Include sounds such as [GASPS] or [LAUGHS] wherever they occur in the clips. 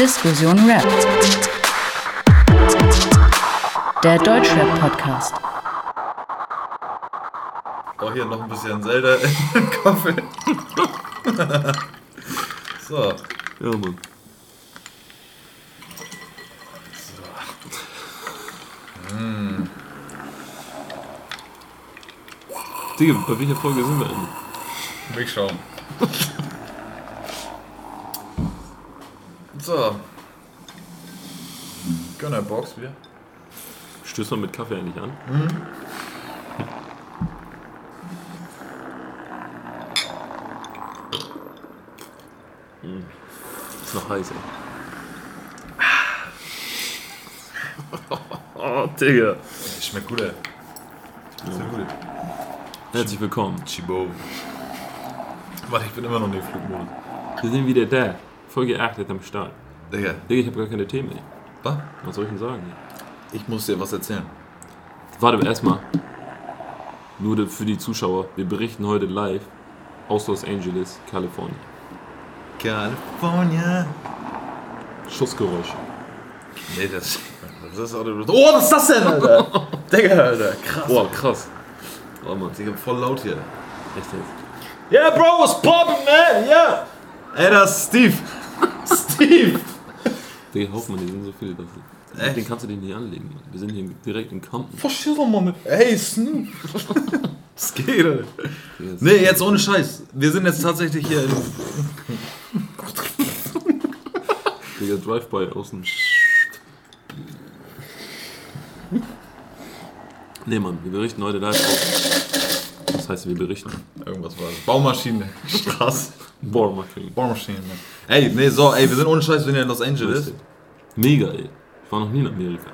Diskussion Rap. Der Deutschrap-Podcast. Auch hier noch ein bisschen Zelda in den Kaffee. [LAUGHS] so. Ja, Mann. Digga, bei welcher Folge sind wir denn? Big [LAUGHS] Show. So. Gönner Box wieder. Stößt man mit Kaffee eigentlich an? Hm. Ist noch heiß, ey. [LAUGHS] Oh, Digga. Schmeckt gut, ey. Sehr gut. Herzlich willkommen. Chibo. Warte, ich bin immer noch in dem Flugmodus. Wir sind wieder da. Folge 8 ist am Start. Digga, Digga, ich habe gar keine Themen, ey. was? Was soll ich denn sagen? Ich muss dir was erzählen. Warte erstmal. Nur für die Zuschauer. Wir berichten heute live aus Los Angeles, Kalifornien. California. Schussgeräusche. Nee, das, das ist auch Oh, was ist das denn, Alter? [LAUGHS] Digga, Alter. Krass. Boah, krass. Oh Mann, Digga, voll laut hier. echt jetzt. Yeah, bro, what's poppin', man? Yeah. Ey, das ist Steve. Steve. Digga, Hoffmann, die sind so viele. Das, Echt? den kannst du dich nicht anlegen. Mann. Wir sind hier direkt in Compton. Verstehst du mal mit. Hey, Snoop. [LAUGHS] Was geht, Alter? Nee, jetzt ohne Scheiß. Wir sind jetzt tatsächlich hier in. Digga, Drive-By außen. Nee, Mann, wir berichten heute live aus. Das heißt, wir berichten. Irgendwas war das. Baumaschine. Straße. Boah, Marketing. Baumaschine, Mann. Ey, nee, so, ey, wir sind ohne Scheiß, wir sind ja in Los Angeles. Mega, ey. Ich war noch nie in Amerika.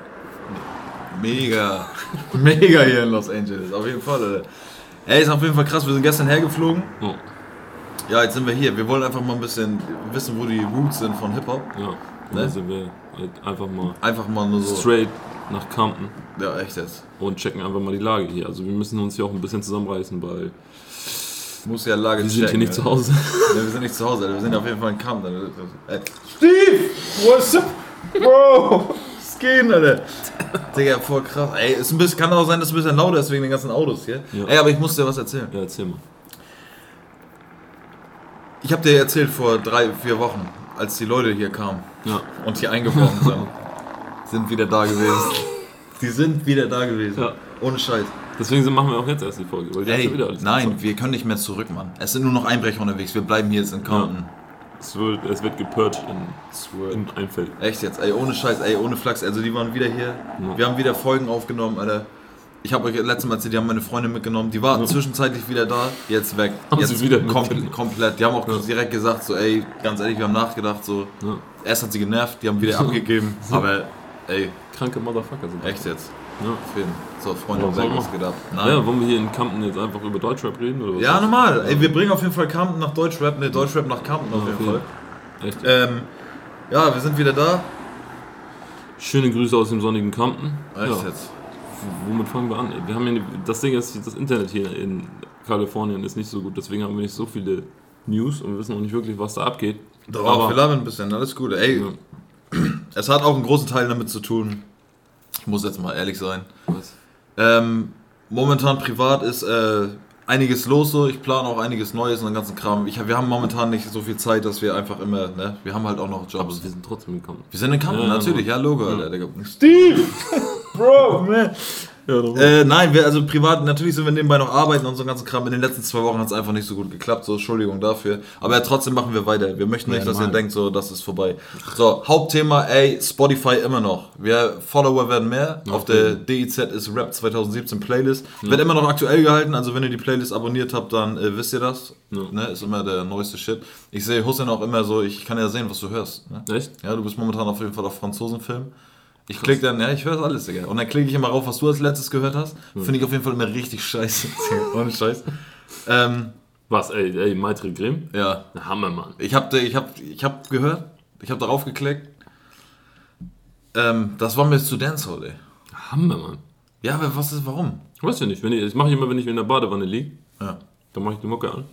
Mega. [LAUGHS] Mega hier in Los Angeles. Auf jeden Fall, Alter. Ey, ist auf jeden Fall krass. Wir sind gestern hergeflogen. Oh, Ja, jetzt sind wir hier. Wir wollen einfach mal ein bisschen wissen, wo die Roots sind von Hip-Hop. ja. Und Ne? dann sind wir halt einfach mal Einfach mal nur so. straight nach Compton Ja, echt jetzt. und checken einfach mal die Lage hier. Also wir müssen uns hier auch ein bisschen zusammenreißen, weil Muss ja Lage wir sind hier nicht zu Hause. [LAUGHS] Ja, wir sind nicht zu Hause, Alter. Wir sind auf jeden Fall in. Ey. Steve! What's up? Bro! Was geht, Alter? Digga, voll krass. Ey, ist ein bisschen, kann auch sein, dass es ein bisschen lauter ist wegen den ganzen Autos hier. Ja. Ey, aber ich muss dir was erzählen. Ja, erzähl mal. Ich habe dir erzählt vor drei, vier Wochen, als die Leute hier kamen Ja. und hier eingebrochen sind. [LAUGHS] sind wieder da gewesen. [LAUGHS] Die sind wieder da gewesen. Ja. Ohne Scheiß. Deswegen machen wir auch jetzt erst die Folge, weil Ey, ja wieder alles nein, wir können nicht mehr zurück, Mann. Es sind nur noch Einbrecher unterwegs. Wir bleiben hier jetzt in Compton. Es wird, es wird gepurcht in, in ein Feld. Echt jetzt, ey, ohne Scheiß, ey, ohne Flachs. Also die waren wieder hier. Ja. Wir haben wieder Folgen aufgenommen, Alter. Ich habe euch letztes Mal erzählt, die haben meine Freundin mitgenommen. Die waren Ja. zwischenzeitlich wieder da, jetzt weg. Haben jetzt sie wieder kom mitgenommen. komplett. Die haben auch Ja. direkt gesagt, so, ey, ganz ehrlich, wir haben nachgedacht, so. Ja. Erst hat sie genervt, die haben wieder [LAUGHS] abgegeben. Aber, ey, Kranke Motherfucker sind echt jetzt. Ja. Film. So, Freunde, man? was geht ab? Nein. ja, wollen wir hier in Compton jetzt einfach über Deutschrap reden? Oder was? Ja, normal. Ey, wir bringen auf jeden Fall Campen nach Deutschrap, ne, Deutschrap nach Campen auf Ja, jeden. Fall. Echt? Ähm, ja, wir sind wieder da. Schöne Grüße aus dem sonnigen Compton. Echt Ja. jetzt. Womit fangen wir an? Wir haben ja, das Ding ist, das Internet hier in Kalifornien ist nicht so gut, deswegen haben wir nicht so viele News und wir wissen auch nicht wirklich, was da abgeht. Doch, Aber- wir labern ein bisschen, alles gut. Ey, Ja. es hat auch einen großen Teil damit zu tun. Ich muss jetzt mal ehrlich sein. Was? Ähm, momentan privat ist äh, einiges los so. Ich plane auch einiges Neues und den ganzen Kram. Ich, wir haben momentan nicht so viel Zeit, dass wir einfach immer, ne, wir haben halt auch noch Aber Jobs. wir sind trotzdem Compton. Wir sind in Kampen, Ja, natürlich, Mann. ja, Logo, Ja. Alter. Steve! [LAUGHS] Bro, man. Ja. Äh, nein, wir, also privat, natürlich sind wir nebenbei noch arbeiten und so einen ganzen Kram. In den letzten zwei Wochen hat es einfach nicht so gut geklappt, so Entschuldigung dafür. Aber ja, trotzdem machen wir weiter. Wir möchten nicht, Ja, dass ihr denkt, so, das ist vorbei. So, Hauptthema, ey, Spotify immer noch. Wir Follower werden mehr. Auf der DIZ ist Rap 2017 Playlist. Wird immer noch aktuell gehalten, also wenn ihr die Playlist abonniert habt, dann äh, wisst ihr das. Ne, ist immer der neueste Shit. Ich sehe Hussein auch immer so, ich kann ja sehen, was du hörst. Ne? Echt? Ja, du bist momentan auf jeden Fall auf Franzosenfilm. Ich klick dann, ja, ich höre das alles, Digga. Und dann klicke ich immer rauf, was du als letztes gehört hast. Finde ich auf jeden Fall immer richtig scheiße. [LAUGHS] Ohne Scheiß. Ähm, Was, ey, ey, Maitre Grimm? ja. Hammer, Mann. Ich habe ich hab, ich hab gehört, ich habe darauf geklickt. Ähm, das war mir zu Dancehall, ey. Hammer, Mann. Ja, aber was ist, warum? Weißt du nicht, wenn ich, das mache ich immer, wenn ich in der Badewanne liege, Ja. dann mache ich die Mucke an.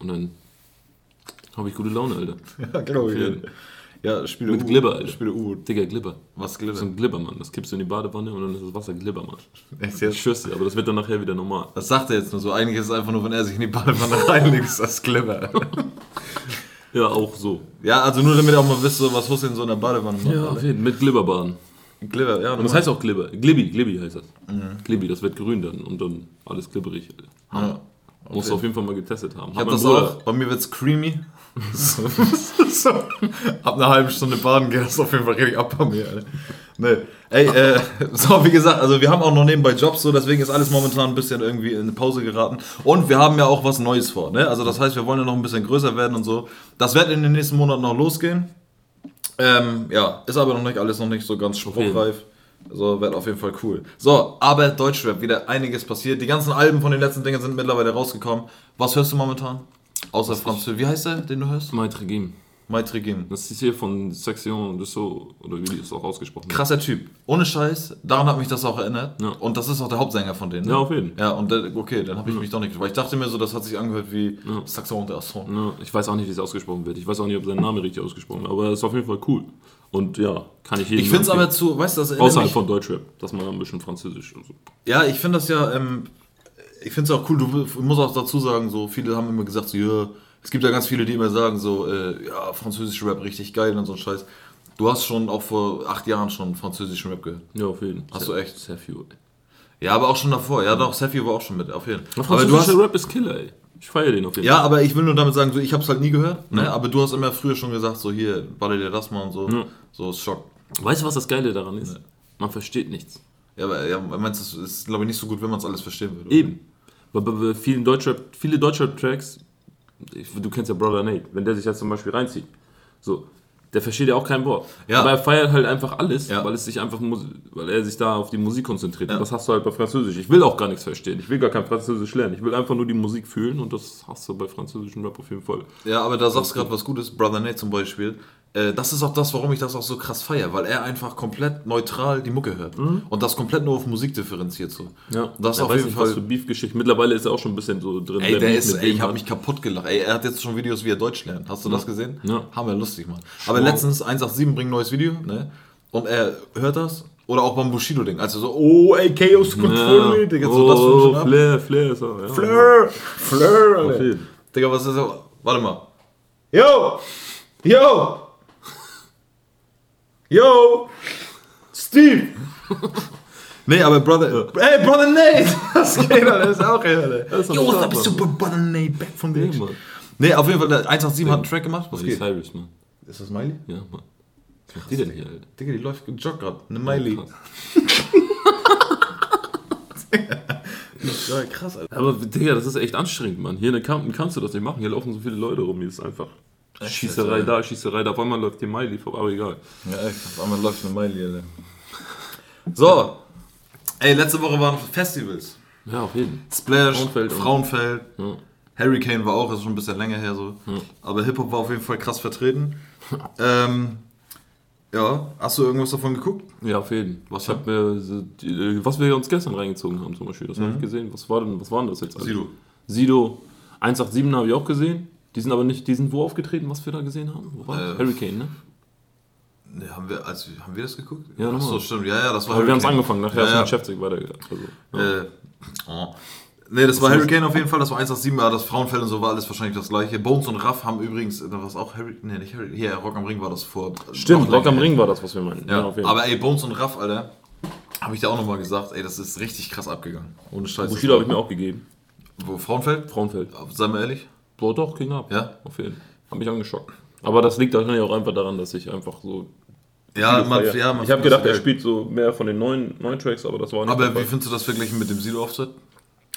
Und dann habe ich gute Laune, Alter. [LAUGHS] Ja, genau. jeden. Ja, spiele Mit Glibber, Alter. Spiele U-Boot. Digga, Glibber. Was Das Glibber? ist ein Glibber, Mann. Das kippst du in die Badewanne und dann ist das Wasser Glibber, Mann. Echt jetzt? dir, aber das wird dann nachher wieder normal. Das sagt er jetzt nur so. Eigentlich ist es einfach nur, wenn er sich in die Badewanne [LAUGHS] reinlegt, ist das Glibber. Ja, auch so. Ja, also nur damit ihr auch mal wisst, so, was Hussein so in der Badewanne macht. Ja, auf jeden Fall. Mit Glibberbaden. Glibber, ja. Und das heißt auch Glibber. Glibbi, Glibbi heißt das. Glibbi, das wird grün dann und dann alles glibberig. Alter. ja. Musst du auf jeden Fall mal getestet haben. Ich hab das auch. Bei mir wird's creamy. So, [LAUGHS] so. Hab eine halbe Stunde baden gehen, das auf jeden Fall richtig ab bei mir, Alter. Nee. Ey, äh, [LAUGHS] so, wie gesagt, also wir haben auch noch nebenbei Jobs, so, deswegen ist alles momentan ein bisschen irgendwie in eine Pause geraten. Und wir haben ja auch was Neues vor, ne? Also das heißt, wir wollen ja noch ein bisschen größer werden und so. Das wird in den nächsten Monaten noch losgehen. Ähm, ja, ist aber noch nicht alles noch nicht so ganz spruchreif. So, wird auf jeden Fall cool. So, aber Deutschrap, wieder einiges passiert. Die ganzen Alben von den letzten Dingen sind mittlerweile rausgekommen. Was hörst du momentan? Außer Französisch. Wie heißt der, den du hörst? Maitre Gim. Maitre Gim. Das ist hier von Section de So, oder wie es auch ausgesprochen. Krasser Typ. Ohne Scheiß. Daran hat mich das auch erinnert. Ja. Und das ist auch der Hauptsänger von denen. ne? Ja, auf jeden Fall. Ja, und der, okay, dann habe ich mich doch nicht. Weil ich dachte mir so, das hat sich angehört wie Ja. Saxon Asson. Ja, ich weiß auch nicht, wie es ausgesprochen wird. Ich weiß auch nicht, ob sein Name richtig ausgesprochen wird, aber er ist auf jeden Fall cool. Und ja, kann ich jedem Ich finde es aber zu, weißt du, das Außerhalb mich, von Deutschrap, dass man ein bisschen Französisch und so. Ja, ich finde das ja, ähm, ich finde es auch cool, du ich muss auch dazu sagen, so viele haben immer gesagt, so, ja, es gibt ja ganz viele, die immer sagen, so, äh, ja, französischer Rap richtig geil und so ein Scheiß. Du hast schon auch vor acht Jahren schon französischen Rap gehört. Ja, auf jeden Fall. Hast du echt? Sehr viel. Ja, aber auch schon davor. Ja, doch, Seffi war auch schon mit, auf jeden Fall. Aber du Französischer hast, Rap ist Killer, ey. Ich feiere den auf jeden ja, aber ich will nur damit sagen, so, ich habe es halt nie gehört, ne? aber du hast immer früher schon gesagt, so, hier, baller dir das mal und so. Ja. So, ist Schock. Fall. Weißt du, was das Geile daran ist? Man versteht nichts. Ja, aber ja, meinst du, es ist, glaube ich, nicht so gut, wenn man es alles verstehen würde. Eben. Bei, vielen Deutschrap, viele Deutschrap-Tracks, du kennst ja Brother Nate, wenn der sich jetzt zum Beispiel reinzieht, so, der versteht ja auch kein Wort. Ja. Aber er feiert halt einfach alles, Ja. weil es sich einfach, weil er sich da auf die Musik konzentriert. Und das hast du halt bei Französisch. Ich will auch gar nichts verstehen. Ich will gar kein Französisch lernen. Ich will einfach nur die Musik fühlen und das hast du bei französischem Rap auf jeden Fall. Ja, aber da sagst du gerade was Gutes, Brother Nate zum Beispiel. Äh, das ist auch das, warum ich das auch so krass feiere, weil er einfach komplett neutral die Mucke hört. Und das komplett nur auf Musik differenziert so. Ja, Das er auf weiß jeden nicht, was Fall. für Beef-Geschichten. Mittlerweile ist er auch schon ein bisschen so drin. Ey, der ist, ey, ich habe mich kaputt gelacht. Ey, er hat jetzt schon Videos, wie er Deutsch lernt. Hast du das gesehen? Ja. Hammer lustig, Mann. Aber letztens 187 bringt ein neues Video, ne? Und er hört das. Oder auch beim Bushido-Ding. Also so, oh, ey, Chaos Control, Ja. Digga, so das oh, schon ab. Flair, Flair ist er. Ja. Fleur, Fleur, Auf Alter. jeden. Digga, was ist das? Warte mal. Yo! Yo! Yo! Steve! [LAUGHS] nee, aber Brother. Ey, Brother Nate! [LAUGHS] Was geht, Alter? Das ist auch geil, Alter. Yo, da bist du Mann. Brother Nate back from the Ja, Edge. Mann. Nee, auf jeden Fall, der 187 hat einen Track gemacht. Was Miley geht? Cyrus, Mann. Ist das Miley? Ja, Mann. Was macht die denn hier, Alter? Digga, die läuft joggt gerade. Eine Miley. Krass. Ja, krass, Alter. Aber Digga, das ist echt anstrengend, Mann. Hier in der Kampen kannst du das nicht machen. Hier laufen so viele Leute rum. Hier ist einfach Schießerei Alter. da, Schießerei da. Auf einmal läuft hier Miley vorbei, aber egal. Ja, echt. Auf einmal läuft eine Miley, Alter. So. Ey, letzte Woche waren Festivals. Ja, auf jeden Splash, Frauenfeld Frauenfeld, Ja. Hurricane war auch, ist schon ein bisschen länger her so. Aber Hip-Hop war auf jeden Fall krass vertreten. [LAUGHS] ähm, ja, hast du irgendwas davon geguckt? Ja, auf jeden. Was mir, so die, äh, was wir uns gestern reingezogen haben zum Beispiel, das habe ich gesehen. Was war denn, was war denn das jetzt? Mhm. Sido. Sido 187 habe ich auch gesehen. Die sind aber nicht, die sind wo aufgetreten, was wir da gesehen haben? Wo war? Äh, Hurricane, ne? Ne, haben wir, also, haben wir das geguckt? Ja, nochmal. Achso, stimmt. Ja, ja, das war Aber wir haben es Hurricane. angefangen, nachher ja, ist ja. mein Chefzig weitergegangen. Also, ja. Äh, oh. Ne, das war Was Hurricane auf jeden Fall, das war 187, aber das Frauenfeld und so war alles wahrscheinlich das gleiche. Bones und Raff haben übrigens, da war es auch Hurricane, ne, nicht Hurricane, hier, Rock am Ring war das vor. Stimmt, Rock am. Ring war das, was wir meinen. Ja, auf jeden Fall. aber ey, Bones und Raff, Alter, habe ich da auch nochmal gesagt, ey, das ist richtig krass abgegangen. Ohne Scheiß. Bushido habe ich mir auch gegeben. Wo, Frauenfeld? Frauenfeld. Sei mal ehrlich. Boah, doch, ging ab. Ja? Auf jeden Fall. Hat mich angeschockt. Aber das liegt wahrscheinlich auch einfach daran, dass ich einfach so. Ja, man, ja, man ich habe gedacht, er spielt so mehr von den neuen, neuen Tracks, aber das war nicht. Aber wie findest du das verglichen mit dem Sido-Auftritt?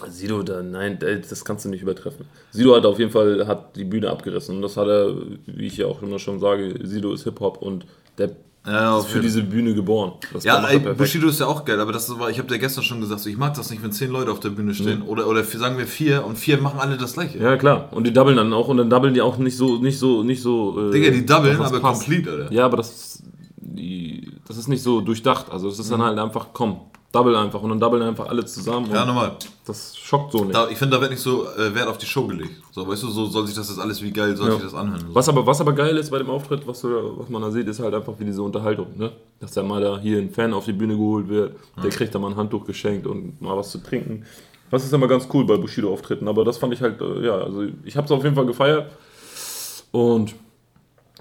Sido, da, nein, das kannst du nicht übertreffen. Sido hat auf jeden Fall hat die Bühne abgerissen und das hat er, wie ich ja auch immer schon sage, Sido ist Hip-Hop und der Ja, ist für diese Bühne geboren. Das Ja, ey. Bushido ist ja auch geil, aber das war, ich habe dir gestern schon gesagt, so, ich mag das nicht, wenn zehn Leute auf der Bühne stehen. Oder, oder vier- sagen wir vier und vier machen alle das gleiche. Ja, klar. Und die doublen dann auch und dann doublen die auch nicht so, nicht so, nicht so. Äh, Digga, die doublen, aber passt. complete, Alter. Ja, aber das, die, das ist nicht so durchdacht. Also es ist dann halt einfach, komm, Double einfach und dann doublen einfach alle zusammen. Ja, nochmal. das schockt so nicht. Da, ich finde, da wird nicht so äh, Wert auf die Show gelegt. So, weißt du, so soll sich das jetzt alles wie geil, soll Ja. sich das anhören. So. Was aber, was aber geil ist bei dem Auftritt, was, du, was man da sieht, ist halt einfach wie diese Unterhaltung. Ne? Dass da mal da hier ein Fan auf die Bühne geholt wird, der kriegt da mal ein Handtuch geschenkt und mal was zu trinken. Das ist immer ganz cool bei Bushido-Auftritten, aber das fand ich halt, äh, ja, also ich habe es auf jeden Fall gefeiert. Und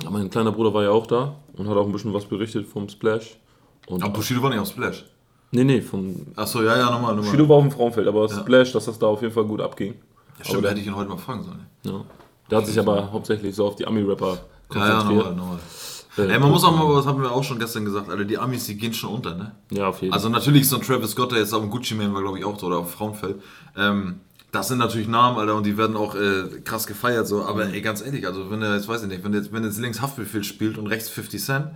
ja, mein kleiner Bruder war ja auch da und hat auch ein bisschen was berichtet vom Splash. Und, Aber Bushido war nicht auf Splash. Nee, nee, von Achso, ja, ja, nochmal, nochmal. Bushido war auf dem Frauenfeld, aber Splash, dass das da auf jeden Fall gut abging. Ja, stimmt, hätte ich ihn heute mal fragen sollen. Ja. Der hat sich aber hauptsächlich so auf die Ami-Rapper Ja, ja, konzentriert. nochmal, nochmal. Äh, Ey, man muss auch mal, was haben wir auch schon gestern gesagt, Alter, die Amis, die gehen schon unter, ne? Ja, auf jeden Fall. Also natürlich so ein Travis Scott, der jetzt auf dem Gucci Man war, glaube ich, auch, oder auf Frauenfeld. Ähm, das sind natürlich Namen, Alter, und die werden auch äh, krass gefeiert, so. Aber ey, ganz ehrlich, also wenn er jetzt, weiß ich nicht, wenn jetzt, wenn jetzt links Haftbefehl spielt und rechts 50 Cent,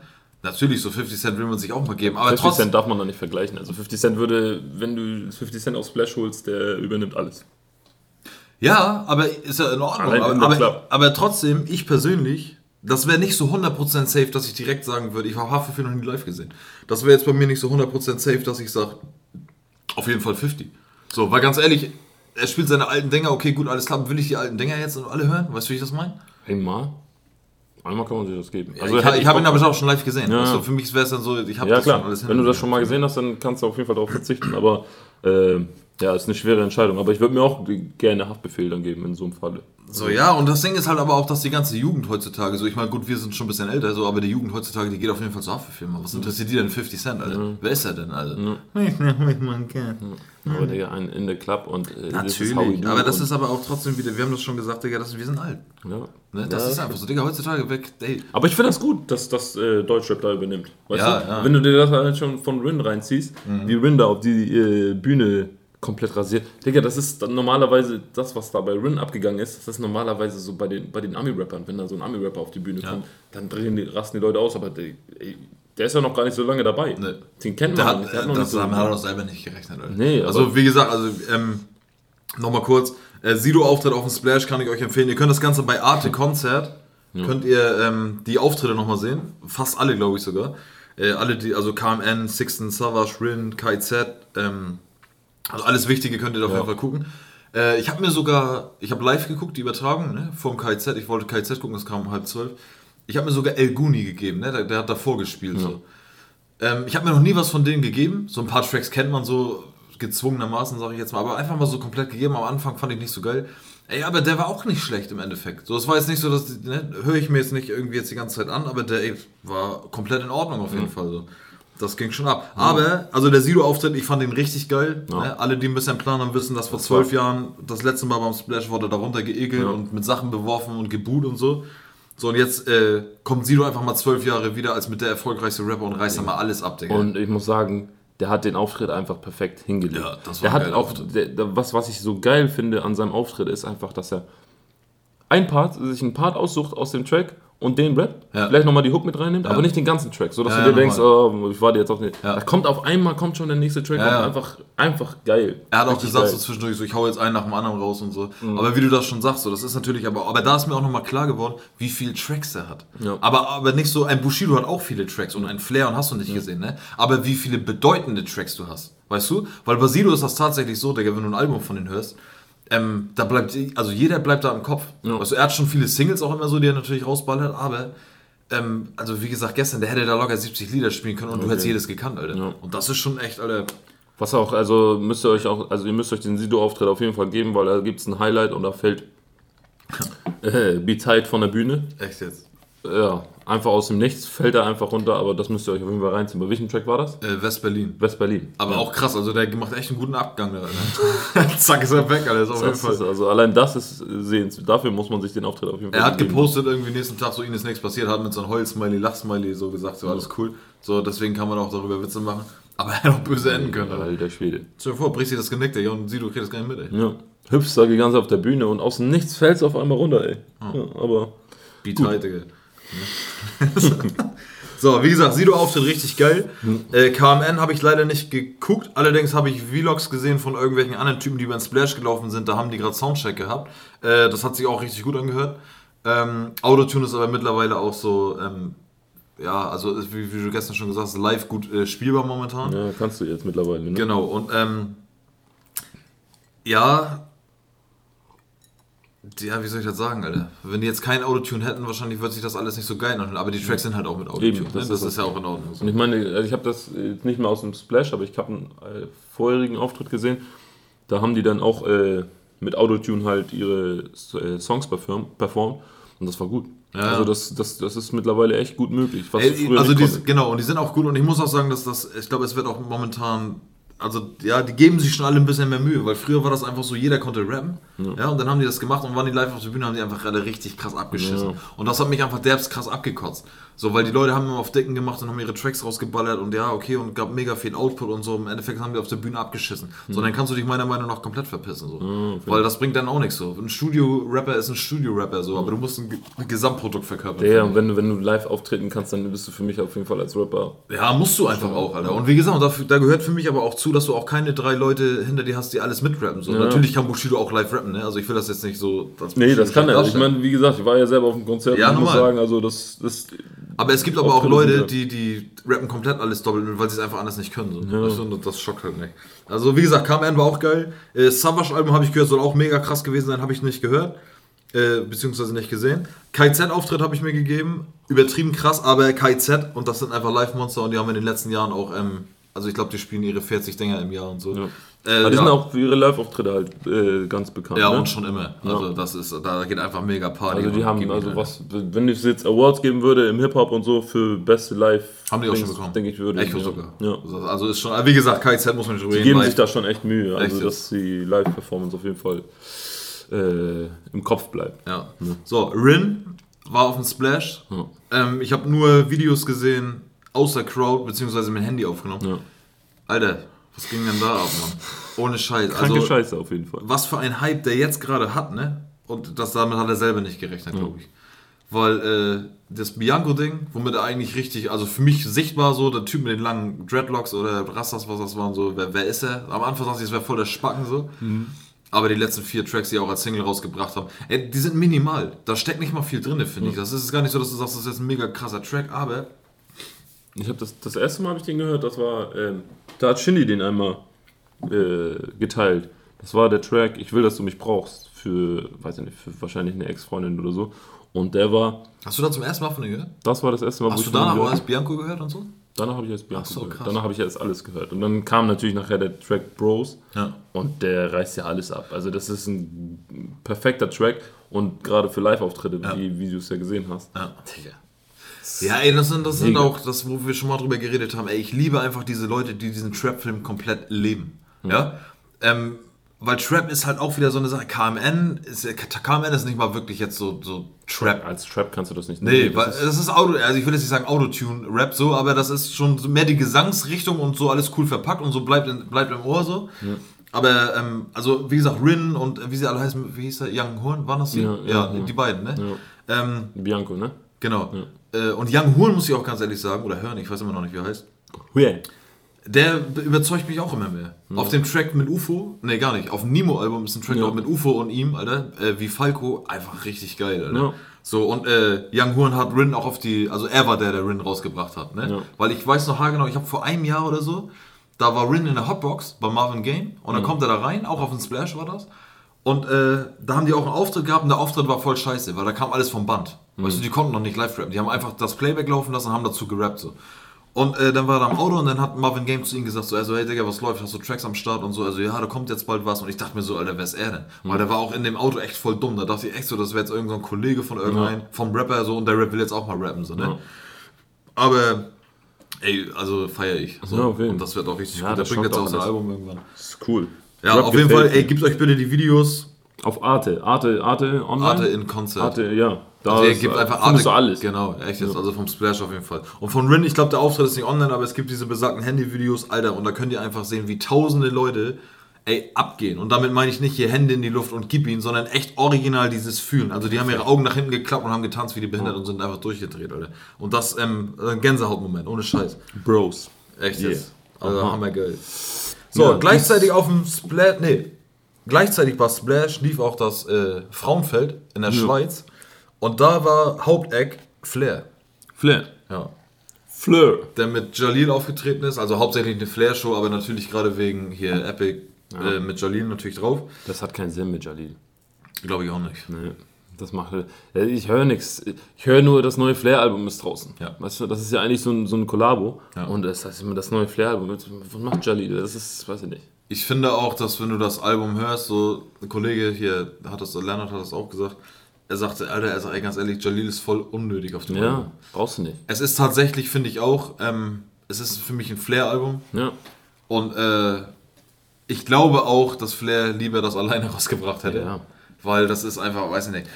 natürlich, so 50 Cent will man sich auch mal geben. Aber 50 trotzdem, Cent darf man da nicht vergleichen. Also 50 Cent würde, wenn du 50 Cent auf Splash holst, der übernimmt alles. Ja, aber ist ja in Ordnung. Allein Aber, aber, aber trotzdem, ich persönlich, das wäre nicht so 100% safe, dass ich direkt sagen würde, ich habe Haftbefehl noch nie live gesehen. Das wäre jetzt bei mir nicht so 100% safe, dass ich sage, auf jeden Fall 50. So, weil ganz ehrlich, er spielt seine alten Dinger, okay, gut, alles klar, will ich die alten Dinger jetzt alle hören? Weißt du, wie ich das meine? Einmal? Einmal kann man sich das geben. Also ich, ich habe ihn aber auch schon live gesehen. Ja. Also für mich wäre es dann so, ich habe Ja das schon klar, alles wenn du das schon mal gesehen hast, dann kannst du auf jeden Fall darauf verzichten. Aber äh, ja, ist eine schwere Entscheidung. Aber ich würde mir auch gerne Haftbefehl dann geben in so einem Falle. So, ja, und das Ding ist halt aber auch, dass die ganze Jugend heutzutage, so, ich meine, gut, wir sind schon ein bisschen älter, so, aber die Jugend heutzutage, die geht auf jeden Fall zu Haftbefehl. Mann. Was interessiert die denn 50 Cent, Alter? Wer ist er denn, Alter? Aber Digga, ein in the Club und äh, Mhm. Natürlich, do aber das ist aber auch trotzdem wieder, wir haben das schon gesagt, Digga, das, wir sind alt. Ja. Ne? Das Ja, ist einfach so, Digga, heutzutage weg, ey. Aber ich finde das gut, dass das äh, Deutschrap da übernimmt. Weißt Ja, du? ja. Wenn du dir das halt schon von Rin reinziehst, wie Rin da auf die äh, Bühne komplett rasiert. Digga, das ist dann normalerweise das, was da bei Rin abgegangen ist, das ist normalerweise so bei den, bei den Ami-Rappern. Wenn da so ein Ami-Rapper auf die Bühne kommt, dann drehen die, rasten die Leute aus. Aber der, der ist ja noch gar nicht so lange dabei. Ne. Den kennt man Der hat, nicht. Der hat noch das nicht so haben wir doch selber nicht gerechnet, Alter. Nee, also wie gesagt, also ähm, nochmal kurz, äh, Sido-Auftritt auf dem Splash kann ich euch empfehlen. Ihr könnt das Ganze bei Arte Konzert, [LAUGHS] könnt ihr ähm, die Auftritte nochmal sehen. Fast alle, glaube ich sogar. Äh, alle, die, also KMN, Sixten, Savage, Rin, KZ, ähm, also alles Wichtige könnt ihr da auf Ja. jeden Fall gucken. Äh, ich habe mir sogar, ich habe live geguckt, die Übertragung, ne, vom KZ. Ich wollte KZ gucken, das kam um halb zwölf. Ich habe mir sogar El Guni gegeben, ne, der, der hat davor gespielt. So. Ähm, ich habe mir noch nie was von denen gegeben. So ein paar Tracks kennt man so gezwungenermaßen, sage ich jetzt mal. Aber einfach mal so komplett gegeben. Am Anfang fand ich nicht so geil. Ey, aber der war auch nicht schlecht im Endeffekt. So, es war jetzt nicht so, dass, ne, höre ich mir jetzt nicht irgendwie jetzt die ganze Zeit an, aber der ey, war komplett in Ordnung auf jeden Fall. So. Das ging schon ab. Aber, also der Sido-Auftritt, ich fand den richtig geil. Ja. Ne? Alle, die ein bisschen Plan haben, wissen, dass vor zwölf Jahren das letzte Mal beim Splash wurde darunter geekelt Ja. und mit Sachen beworfen und geboot und so. So, und jetzt äh, kommt Sido einfach mal zwölf Jahre wieder als mit der erfolgreichste Rapper und reißt da mal alles ab, Digga. Und ich muss sagen, der hat den Auftritt einfach perfekt hingelegt. Ja, das war der hat auch, der, der, was, was ich so geil finde an seinem Auftritt ist einfach, dass er ein Part, sich einen Part aussucht aus dem Track und den Rap, Ja. vielleicht nochmal die Hook mit reinnimmt, aber nicht den ganzen Track, so dass Ja, du ja, dir denkst, oh, ich warte jetzt auf den. Ja. Da kommt auf einmal kommt schon der nächste Track Ja, ja. einfach, einfach geil. Er hat auch gesagt geil. Mhm. so zwischendurch, so ich hau jetzt einen nach dem anderen raus und so. Aber wie du das schon sagst, so, das ist natürlich, aber, aber da ist mir auch nochmal klar geworden, wie viele Tracks er hat. Ja. Aber, aber nicht so, ein Bushido hat auch viele Tracks und ein Flair und hast du nicht gesehen, ne? Aber wie viele bedeutende Tracks du hast, weißt du? Weil bei Sido ist das tatsächlich so, Digga, wenn du ein Album von denen hörst, ähm, da bleibt, also jeder bleibt da im Kopf. Ja. Du, er hat schon viele Singles auch immer so, die er natürlich rausballert, aber ähm, also wie gesagt, gestern, der hätte da locker 70 Lieder spielen können und du Okay. hättest jedes gekannt, Alter. Ja. Und das ist schon echt, Alter. Was auch, also müsst ihr euch auch, also ihr müsst euch den Sido-Auftritt auf jeden Fall geben, weil da gibt es ein Highlight und da fällt [LAUGHS] äh, Be Tight von der Bühne. Echt jetzt. Ja, einfach aus dem Nichts fällt er einfach runter, aber das müsst ihr euch auf jeden Fall reinziehen. Bei welchem Track war das? Äh, West-Berlin. West-Berlin. Aber auch krass, also der macht echt einen guten Abgang da. Ne? [LAUGHS] Zack, ist er weg, Alter. Ist auf jeden Das ist, Fall. also allein das ist sehenswert. Dafür muss man sich den Auftritt auf jeden Fall Er hat geben. gepostet irgendwie nächsten Tag, so ihnen ist nichts passiert, hat mit so einem Heul-Smiley, Lach-Smiley so gesagt, so alles cool. So, deswegen kann man auch darüber Witze machen. Aber er hätte auch böse enden können. Alter. Alter Schwede. Stell dir vor, brichst dir das Genick, Digga, und Sido kriegt das gar nicht mit, ey. Ja. Hüpfst da die ganze auf der Bühne und aus dem Nichts fällst auf einmal runter, ey. Ja, aber Beat Digga. [LAUGHS] so, wie gesagt, Sido-Auftritt richtig geil. Äh, KMN habe ich leider nicht geguckt. Allerdings habe ich Vlogs gesehen von irgendwelchen anderen Typen, die über den Splash gelaufen sind. Da haben die gerade Soundcheck gehabt. Äh, das hat sich auch richtig gut angehört. Ähm, Autotune ist aber mittlerweile auch so, ähm, ja, also ist, wie, wie du gestern schon gesagt hast, live gut äh, spielbar momentan. Ja, kannst du jetzt mittlerweile, ne? Genau, und ähm, ja, ja, wie soll ich das sagen, Alter? Wenn die jetzt kein Autotune hätten, wahrscheinlich würde sich das alles nicht so geil anhören, aber die Tracks sind halt auch mit Autotune. Eben, ne? das das, ist ja auch in Ordnung. so. Und ich meine, also ich habe das jetzt nicht mehr aus dem Splash, aber ich habe einen äh, vorherigen Auftritt gesehen. Da haben die dann auch äh, mit Autotune halt ihre äh, Songs perform, performt und das war gut. Ja. Also das, das, das ist mittlerweile echt gut möglich. Ey, früher also die, genau, und die sind auch gut und ich muss auch sagen, dass das, ich glaube, es wird auch momentan, also ja, die geben sich schon alle ein bisschen mehr Mühe, weil früher war das einfach so, jeder konnte rappen, ja, und dann haben die das gemacht und waren die live auf der Bühne, haben die einfach alle richtig krass abgeschissen. Ja. Und das hat mich einfach derbst krass abgekotzt. So, weil die Leute haben immer auf Dicken gemacht und haben ihre Tracks rausgeballert und ja, okay, und gab mega viel Output und so. Im Endeffekt haben die auf der Bühne abgeschissen. So, dann kannst du dich meiner Meinung nach komplett verpissen. So. Weil das bringt dann auch nichts so. Ein Studio-Rapper ist ein Studio-Rapper, so, aber du musst ein Ge- Gesamtprodukt verkörpern. Ja, und wenn du, wenn du live auftreten kannst, dann bist du für mich auf jeden Fall als Rapper. Ja, musst du einfach auch, Alter. Und wie gesagt, dafür, da gehört für mich aber auch zu, dass du auch keine drei Leute hinter dir hast, die alles mitrappen. So. Ja. Natürlich kann Bushido auch live rappen, ne? Also ich will das jetzt nicht so. Nee, das kann er. Ich meine, wie gesagt, ich war ja selber auf dem Konzert Ja, und ich muss normal. sagen, also das, das aber es gibt aber auch Leute, die, die rappen komplett alles doppelt, weil sie es einfach anders nicht können. So. Weißt du, und das schockt halt nicht. Also wie gesagt, KMN war auch geil. Äh, Savage-Album habe ich gehört, soll auch mega krass gewesen sein, habe ich nicht gehört. Äh, beziehungsweise nicht gesehen. KZ-Auftritt habe ich mir gegeben. Übertrieben krass, aber KZ und das sind einfach Live-Monster und die haben in den letzten Jahren auch, ähm, also ich glaube, die spielen ihre 40 Dinger im Jahr und so. Ja. Äh, aber die ja. sind auch für ihre Live-Auftritte halt äh, ganz bekannt. Ja, ne? und schon immer. Also das ist, da geht einfach mega Party. Also die haben, also was, wenn es jetzt Awards geben würde im Hip-Hop und so für beste Live, Haben die auch schon bekommen. denke ich, würde. Echo ja. sogar. Ja. Also ist schon, wie gesagt, KZ muss man nicht drüber Die reden. geben live. sich da schon echt Mühe, also Echt dass die Live-Performance auf jeden Fall äh, im Kopf bleibt. Ja. So, Rin war auf dem Splash. Ja. Ähm, ich habe nur Videos gesehen, außer Crowd, beziehungsweise mit Handy aufgenommen. Ja. Alter, was ging denn da ab, Mann? Ohne Scheiß. Kranke Also, Scheiße auf jeden Fall. was für ein Hype der jetzt gerade hat, ne? Und das damit hat er selber nicht gerechnet, glaube ich. Weil äh, das Bianco-Ding, womit er eigentlich richtig, also für mich sichtbar so, der Typ mit den langen Dreadlocks oder Rastas, was das waren, so, wer, wer ist er? Am Anfang dachte ich, es wäre voll der Spacken so. Aber die letzten vier Tracks, die er auch als Single rausgebracht haben, ey, die sind minimal. Da steckt nicht mal viel drin, finde ich. Das ist gar nicht so, dass du sagst, das ist jetzt ein mega krasser Track, aber Ich habe das, das erste Mal habe ich den gehört, das war, ähm, da hat Shindy den einmal äh, geteilt. Das war der Track, ich will, dass du mich brauchst, für, weiß ich nicht, für wahrscheinlich eine Ex-Freundin oder so. Und der war, hast du da zum ersten Mal von ihm gehört? das war das erste Mal, Hast du von ihm danach auch erst Bianco gehört und so? Danach habe ich erst Bianco so, gehört. krass. Danach habe ich erst alles gehört. Und dann kam natürlich nachher der Track Bros. Ja. Und der reißt ja alles ab. Also das ist ein perfekter Track. Und gerade für Live-Auftritte, Ja. wie, wie du es ja gesehen hast. Ja, Digga. Ja, ey, das sind, das sind auch das, wo wir schon mal drüber geredet haben. Ey, ich liebe einfach diese Leute, die diesen Trap-Film komplett leben. Ja? Ähm, weil Trap ist halt auch wieder so eine Sache. KMN ist, KMN ist nicht mal wirklich jetzt so, so Trap. Als Trap kannst du das nicht Nee, das weil ist- das ist Auto, also ich will jetzt nicht sagen Autotune-Rap so, aber das ist schon mehr die Gesangsrichtung und so alles cool verpackt und so bleibt, in, bleibt im Ohr so. Aber, ähm, also wie gesagt, Rin und äh, wie sie alle heißen, wie hieß der? Young Horn, waren das die? Ja, Ja, ja, die beiden, ne? Ähm, Bianco, ne? Genau. Äh, und Young Horn muss ich auch ganz ehrlich sagen, oder hören, ich weiß immer noch nicht, wie er heißt. Yeah. Der be- überzeugt mich auch immer mehr. Auf dem Track mit UFO, ne gar nicht, auf dem Nemo-Album ist ein Track Ja. mit UFO und ihm, Alter, äh, wie Falco, einfach richtig geil, Alter. Ja. So, und äh, Young Horn hat Rin auch auf die, also er war der, der Rin rausgebracht hat, ne? Ja. Weil ich weiß noch haargenau, ich habe vor einem Jahr oder so, da war Rin in der Hotbox bei Marvin Game und dann kommt er da rein, auch auf den Splash war das. Und äh, da haben die auch einen Auftritt gehabt und der Auftritt war voll scheiße, weil da kam alles vom Band. Weißt du, die konnten noch nicht live rappen. Die haben einfach das Playback laufen lassen und haben dazu gerappt. So. Und äh, dann war er am Auto und dann hat Marvin Game zu ihm gesagt, so, also, hey Digga, was läuft? Hast du Tracks am Start und so? Also, ja, da kommt jetzt bald was. Und ich dachte mir so, Alter, wer ist er denn? Weil der war auch in dem Auto echt voll dumm. Da dachte ich echt so, das wäre jetzt irgendein so Kollege von irgendeinem, vom Rapper so und der Rap will jetzt auch mal rappen, so, ne? Ja. Aber, ey, also feiere ich. So. Ja, und das wird auch richtig Ja, gut. Der das bringt jetzt auch sein. Album irgendwann. Das ist cool. Ja, Rap auf jeden Fall, ey, gebt euch bitte die Videos. Auf Arte. Arte, Arte online? Arte in Konzert. Arte, ja. Da Also, gibt einfach findest Arte. du alles. Genau, echt jetzt. Also vom Splash auf jeden Fall. Und von Rin, ich glaube, der Auftritt ist nicht online, aber es gibt diese besagten Handyvideos, Alter. Und da könnt ihr einfach sehen, wie tausende Leute, ey, abgehen. Und damit meine ich nicht hier Hände in die Luft und gib ihn, sondern echt original dieses Fühlen. Also die haben ihre Augen nach hinten geklappt und haben getanzt wie die behindert und sind einfach durchgedreht, Alter. Und das, ähm, ein Gänsehautmoment, ohne Scheiß. Bros. Echt Yeah. jetzt. Also Aha. hammergeil. So, Ja, gleichzeitig auf dem Splash, nee, gleichzeitig bei Splash lief auch das äh, Frauenfeld in der Schweiz und da war Haupteck Flair. Flair. Ja. Fleur. der mit Jalil aufgetreten ist. Also hauptsächlich eine Flair-Show, aber natürlich gerade wegen hier Epic äh, mit Jalil natürlich drauf. Das hat keinen Sinn mit Jalil. Glaube ich auch nicht. Nee, das macht. äh, Ich höre nichts. Ich höre nur, das neue Flair-Album ist draußen. Ja. Weißt du, das ist ja eigentlich so ein, so ein Kollabo. Ja. Und das heißt immer das neue Flair-Album. Was macht Jalil? Das ist, weiß ich nicht. Ich finde auch, dass wenn du das Album hörst, so ein Kollege hier hat das, Leonard hat das auch gesagt, er sagte, Alter, also ey, ganz ehrlich, Jalil ist voll unnötig auf dem Album. Ja, brauchst du nicht. Es ist tatsächlich, finde ich auch, ähm, es ist für mich ein Flair-Album Ja. und äh, ich glaube auch, dass Flair lieber das alleine [LAUGHS] rausgebracht hätte. Ja. Weil das ist einfach, weiß ich nicht.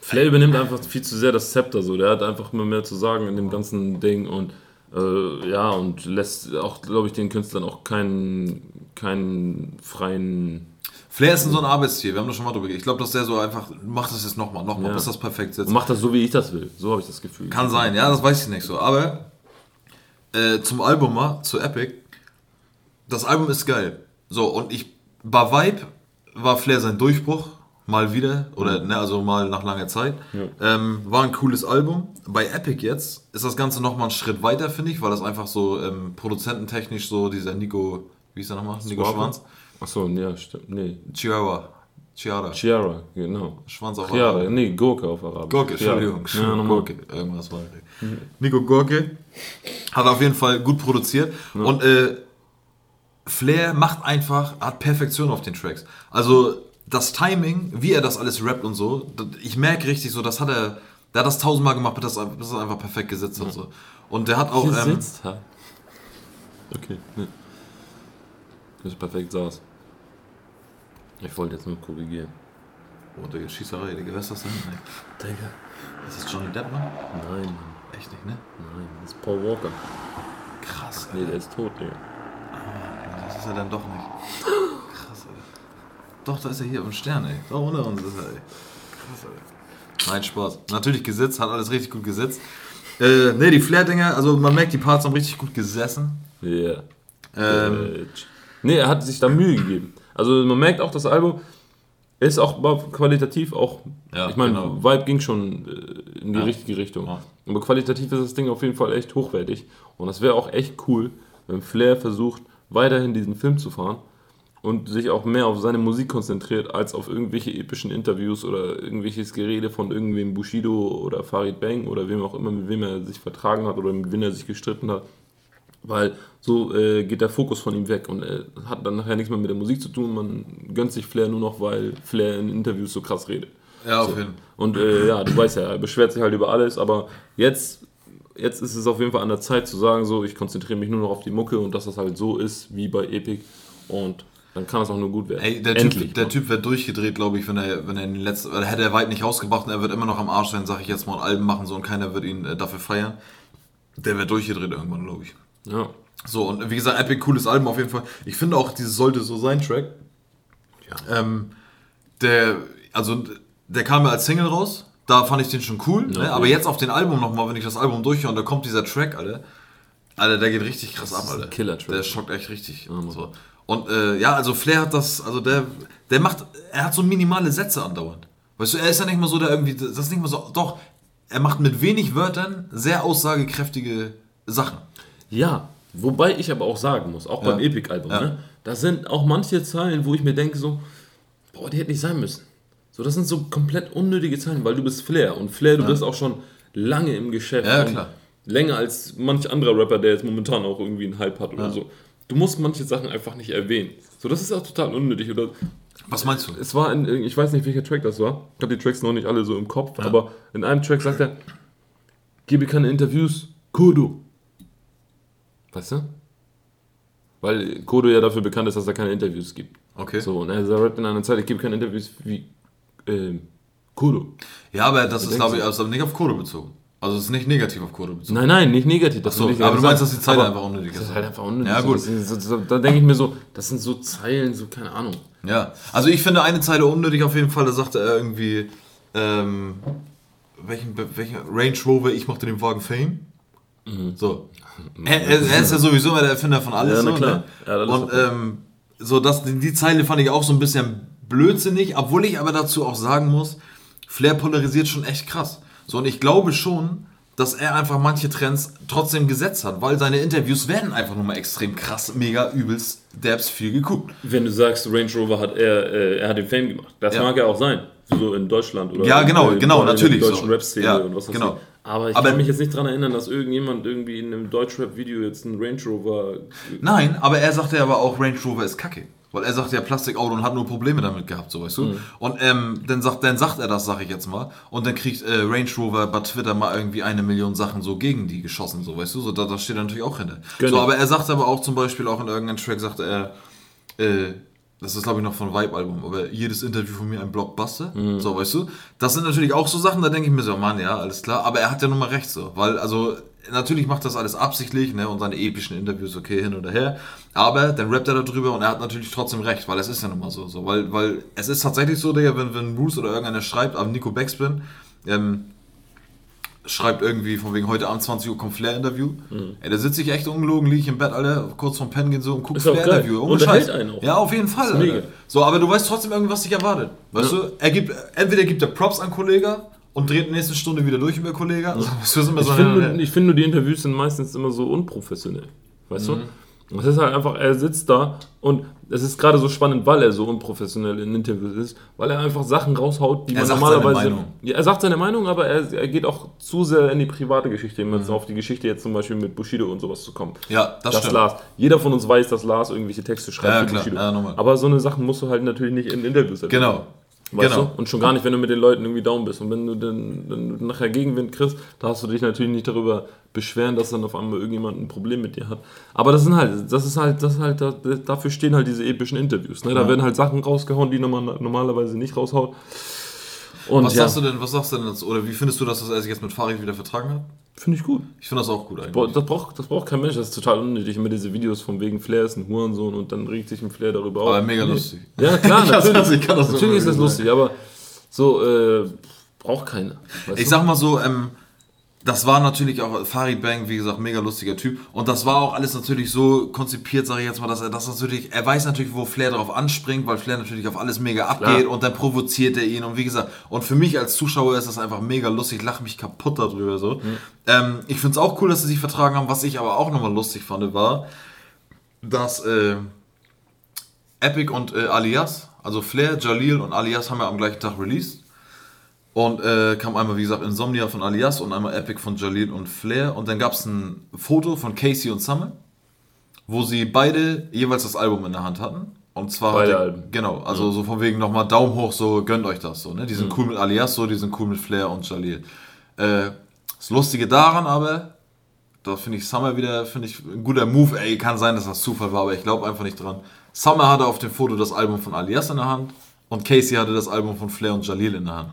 Flair übernimmt einfach viel zu sehr das Zepter so. Der hat einfach immer mehr zu sagen in dem ganzen Ding und äh, ja, und lässt auch, glaube ich, den Künstlern auch keinen, keinen freien. Flair ist so ein Arbeitstier, wir haben das schon mal drüber. Ich glaube, dass der so einfach, mach das jetzt nochmal, nochmal, Ja. bis das perfekt sitzt. Und macht das so, wie ich das will. So habe ich das Gefühl. Kann sein, ja, das weiß ich nicht so. Aber äh, zum Album mal, zu Epic. Das Album ist geil. So, und ich, bei Vibe war Flair sein Durchbruch, mal wieder, oder ne, also mal nach langer Zeit. Ähm, war ein cooles Album. Bei Epic jetzt ist das Ganze nochmal einen Schritt weiter, finde ich, weil das einfach so ähm, produzententechnisch so dieser Nico, wie ist der nochmal? Nico Schwanz? Achso, ja, stimmt. Nee. Chihuahua. Chiara. Chiara, genau. Schwanz auf Chiara, Arabisch. nee, Gurke auf Arabisch. Gurke. Entschuldigung. Ja. Gurke, irgendwas war. Nico Gurke hat auf jeden Fall gut produziert und äh, Flair macht einfach, hat Perfektion auf den Tracks. Also das Timing, wie er das alles rappt und so, ich merke richtig so, das hat er, der hat das tausendmal gemacht, bis das, bis das einfach perfekt gesetzt hat. So. Und der hat auch, ähm, Gesetzt hat. Okay, ne. Das ist perfekt saß. Ich wollte jetzt nur korrigieren. oh, Digga, Schießerei, Digga, wer ist das denn? Digga. Ist das Johnny Depp, Mann? Nein, Mann. Echt nicht, ne? Nein, das ist Paul Walker. Krass, Nee, der ist tot, Digga. Das ist er dann doch nicht. [GASPS] Doch, da ist er hier im Stern, ey. Da unter uns ist er, ey. Krass, ey. Nein, Spaß. Natürlich gesetzt, hat alles richtig gut gesetzt. Äh, ne, die Flair-Dinger, also man merkt, die Parts haben richtig gut gesessen. Ja. Ähm, Bitch. Nee, er hat sich da Mühe gegeben. Also man merkt auch, das Album ist auch qualitativ auch. Ja, ich meine, genau. Vibe ging schon äh, in die Ja. richtige Richtung. Ja. Aber qualitativ ist das Ding auf jeden Fall echt hochwertig. Und das wäre auch echt cool, wenn Flair versucht, weiterhin diesen Film zu fahren und sich auch mehr auf seine Musik konzentriert, als auf irgendwelche epischen Interviews oder irgendwelches Gerede von irgendwem Bushido oder Farid Bang oder wem auch immer, mit wem er sich vertragen hat oder mit wem er sich gestritten hat. Weil so äh, geht der Fokus von ihm weg und äh, hat dann nachher nichts mehr mit der Musik zu tun. Man gönnt sich Flair nur noch, weil Flair in Interviews so krass redet. ja, auf jeden Fall. Und äh, ja, du weißt ja, er beschwert sich halt über alles, aber jetzt, jetzt ist es auf jeden Fall an der Zeit zu sagen, so, ich konzentriere mich nur noch auf die Mucke und dass das halt so ist wie bei Epic und dann kann es auch nur gut werden. Ey, der Endlich. Typ, der Mann. Typ wird durchgedreht, glaube ich, wenn er, wenn er den letzten, hätte er weit nicht rausgebracht und er wird immer noch am Arsch sein, sag ich jetzt mal, Alben machen so und keiner wird ihn äh, dafür feiern. Der wird durchgedreht irgendwann, glaube ich. Ja. So, und wie gesagt, Epic, cooles Album auf jeden Fall. Ich finde auch, dieses sollte so sein, Track. Ähm, der, also, der kam ja als Single raus. Da fand ich den schon cool. ne? okay. Aber jetzt auf den Album nochmal, wenn ich das Album durchhöre und da kommt dieser Track, Alter. Alter, der geht richtig krass ab, ist Alter. Killer-Track. Der schockt echt richtig. Mann. so. Und äh, ja, also Flair hat das, also der, der macht, er hat so minimale Sätze andauernd. Weißt du, er ist ja nicht mal so, der irgendwie, das ist nicht mal so, doch, er macht mit wenig Wörtern sehr aussagekräftige Sachen. Ja, wobei ich aber auch sagen muss, auch Ja. beim Epic-Album, Ja. ne, da sind auch manche Zeilen, wo ich mir denke so, boah, die hätten nicht sein müssen. So, das sind so komplett unnötige Zeilen, weil du bist Flair und Flair, du bist auch schon lange im Geschäft. Ja, klar. Länger als manch anderer Rapper, der jetzt momentan auch irgendwie einen Hype hat oder Ja. so. Du musst manche Sachen einfach nicht erwähnen. So, das ist auch total unnötig. Oder Was meinst du? es war in, ich weiß nicht, welcher Track das war. Ich habe die Tracks noch nicht alle so im Kopf, aber in einem Track sagt er, gebe keine Interviews, Kodo. Weißt du? Weil Kodo ja dafür bekannt ist, dass er keine Interviews gibt. Okay. So, und er sagt in einer Zeit, ich gebe keine Interviews wie ähm, Kodo. Ja, aber das ist, denkst glaube ich, also nicht auf Kodo bezogen. Also es ist nicht negativ auf Kodo bezogen. Nein, nein, nicht negativ. Das so, ich aber du nicht meinst, dass die Zeile Aber einfach unnötig Das ist. ist halt einfach unnötig. Ja, So, gut. So, so, da denke ich mir so, das sind so Zeilen, so keine Ahnung. Ja, also ich finde eine Zeile unnötig auf jeden Fall, da sagte er irgendwie, ähm, welchen, welchen Range Rover, ich machte den Wagen Fame. So. [LAUGHS] Er, er, ist ja sowieso immer der Erfinder von alles. Ja, na so, klar. Ne? Ja, das ist Und ähm, so, das, die Zeile fand ich auch so ein bisschen blödsinnig, obwohl ich aber dazu auch sagen muss, Flair polarisiert schon echt krass. So, und ich glaube schon, dass er einfach manche Trends trotzdem gesetzt hat, weil seine Interviews werden einfach nur mal extrem krass, mega übelst, derbs viel geguckt. Wenn du sagst, Range Rover hat er, äh, er hat den Fame gemacht. Das Ja. mag ja auch sein. So in Deutschland oder Ja, genau, in, genau, in der natürlich deutschen so. Rap-Szene Ja, und was weiß genau. ich. Aber ich Aber- kann mich jetzt nicht daran erinnern, dass irgendjemand irgendwie in einem Deutschrap-Video jetzt einen Range Rover. Nein, aber er sagte aber auch, Range Rover ist kacke. Weil er sagt ja Plastikauto und hat nur Probleme damit gehabt, so weißt du. Und ähm, dann, sagt, dann sagt er das, sag ich jetzt mal. Und dann kriegt äh, Range Rover bei Twitter mal irgendwie eine Million Sachen so gegen die geschossen, so weißt du. So, da, da steht er natürlich auch hinter. Gönn So, aber er sagt aber auch zum Beispiel auch in irgendeinem Track, sagte er, äh, das ist glaube ich noch von Vibe-Album, aber jedes Interview von mir ein Blockbuster, so weißt du. Das sind natürlich auch so Sachen, da denke ich mir so, Mann, ja, alles klar. Aber er hat ja nun mal recht so, weil also natürlich macht das alles absichtlich, ne, und seine epischen Interviews, okay, hin oder her. Aber dann rappt er darüber und er hat natürlich trotzdem recht, weil es ist ja nun mal so, so weil, weil es ist tatsächlich so, Digga, wenn, wenn Bruce oder irgendeiner schreibt, aber Nico Backspin, ähm, schreibt irgendwie von wegen heute Abend 20 Uhr kommt Flair-Interview. Ey, da sitze ich echt ungelogen, liege ich im Bett, Alter, kurz vorm Pennen gehen so und guck Ist auch Flair-Interview. Ohne Scheiß. Ja, auf jeden Fall. So, aber du weißt trotzdem irgendwas dich erwartet. Weißt Ja. du, er gibt, entweder gibt er Props an Kollege und dreht nächsten Stunde wieder durch über Kollege. Also, Ich so finde, ich finde, die Interviews sind meistens immer so unprofessionell. Weißt Mhm. du? Es ist halt einfach, er sitzt da und es ist gerade so spannend, weil er so unprofessionell in Interviews ist, weil er einfach Sachen raushaut, die Er man sagt normalerweise. seine Meinung. Ja, er sagt seine Meinung, aber er, er geht auch zu sehr in die private Geschichte, um Mhm. jetzt auf die Geschichte jetzt zum Beispiel mit Bushido und sowas zu kommen. Ja, das, Das stimmt. Lars. Jeder von uns weiß, dass Lars irgendwelche Texte schreibt Ja, für klar. Bushido. Ja, aber so eine Sachen musst du halt natürlich nicht in Interviews erwähnen. Genau. Weißt genau. du? Und schon gar nicht, wenn du mit den Leuten irgendwie down bist. Und wenn du dann, dann nachher Gegenwind kriegst, da hast du dich natürlich nicht darüber beschweren, dass dann auf einmal irgendjemand ein Problem mit dir hat. Aber das sind halt, das ist halt, das ist halt, da- dafür stehen halt diese epischen Interviews. Ne? Da werden halt Sachen rausgehauen, die man normalerweise nicht raushaut. Und Was ja, sagst du denn, was sagst du denn dazu? Oder wie findest du, dass das er sich jetzt mit Farid wieder vertragen hat? Finde ich gut. Ich finde das auch gut eigentlich. Das braucht, das braucht kein Mensch, das ist total unnötig. Immer diese Videos von wegen Flair ist ein Hurensohn und dann regt sich ein Flair darüber auf. Aber mega lustig. Ja, klar, [LAUGHS] Ich kann das- natürlich. ich kann das natürlich ist das lustig, aber so, äh, braucht keiner. Ich du? sag mal so, ähm, das war natürlich auch Farid Bang, wie gesagt, mega lustiger Typ. Und das war auch alles natürlich so konzipiert, sage ich jetzt mal, dass er das natürlich, er weiß natürlich, wo Flair drauf anspringt, weil Flair natürlich auf alles mega abgeht Klar. und dann provoziert er ihn. Und wie gesagt, und für mich als Zuschauer ist das einfach mega lustig, lache mich kaputt darüber so. Ähm, ich finde es auch cool, dass sie sich vertragen haben. Was ich aber auch nochmal lustig fand, war, dass äh, Epic und äh, Alias, also Flair, Jalil und Alias haben ja am gleichen Tag released. Und äh, kam einmal, wie gesagt, Insomnia von Alias und einmal Epic von Jalil und Flair. Und dann gab es ein Foto von Casey und Summer, wo sie beide jeweils das Album in der Hand hatten. Und zwar Beide hatte- Alben. Genau, also so von wegen nochmal Daumen hoch, so gönnt euch das so. Ne? Die sind cool mit Alias, so, die sind cool mit Flair und Jalil. Äh, das Lustige daran aber, da finde ich Summer wieder, finde ich ein guter Move. Ey, kann sein, dass das Zufall war, aber ich glaube einfach nicht dran. Summer hatte auf dem Foto das Album von Alias in der Hand und Casey hatte das Album von Flair und Jalil in der Hand.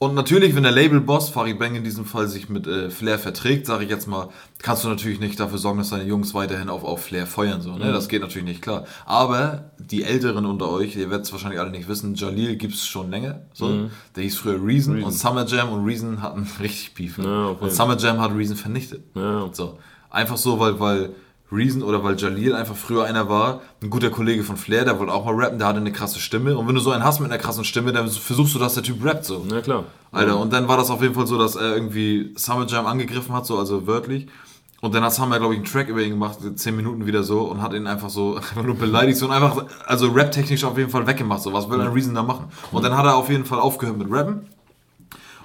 Und natürlich, wenn der Labelboss, Farid Bang in diesem Fall, sich mit äh, Flair verträgt, sage ich jetzt mal, kannst du natürlich nicht dafür sorgen, dass deine Jungs weiterhin auf, auf Flair feuern. So, ne? Das geht natürlich nicht klar. Aber die Älteren unter euch, ihr werdet es wahrscheinlich alle nicht wissen, Jalil gibt es schon länger. So. Der hieß früher Reason, und Summer Jam und Reason hatten [LAUGHS] richtig Beef. Ne? Ja, jeden und Summer Jam hat Reason vernichtet. Ja. So. Einfach so, weil, weil Reason oder weil Jalil einfach früher einer war, ein guter Kollege von Flair, der wollte auch mal rappen, der hatte eine krasse Stimme. Und wenn du so einen hast mit einer krassen Stimme, dann versuchst du, dass der Typ rappt so. Na klar. Alter, und dann war das auf jeden Fall so, dass er irgendwie Summer Jam angegriffen hat, so also wörtlich. Und dann hat Summer, glaube ich, einen Track über ihn gemacht, 10 Minuten wieder so, und hat ihn einfach so [LAUGHS] einfach nur beleidigt so, und einfach, also rap-technisch auf jeden Fall weggemacht. So, was will ein Reason da machen? Und dann hat er auf jeden Fall aufgehört mit Rappen.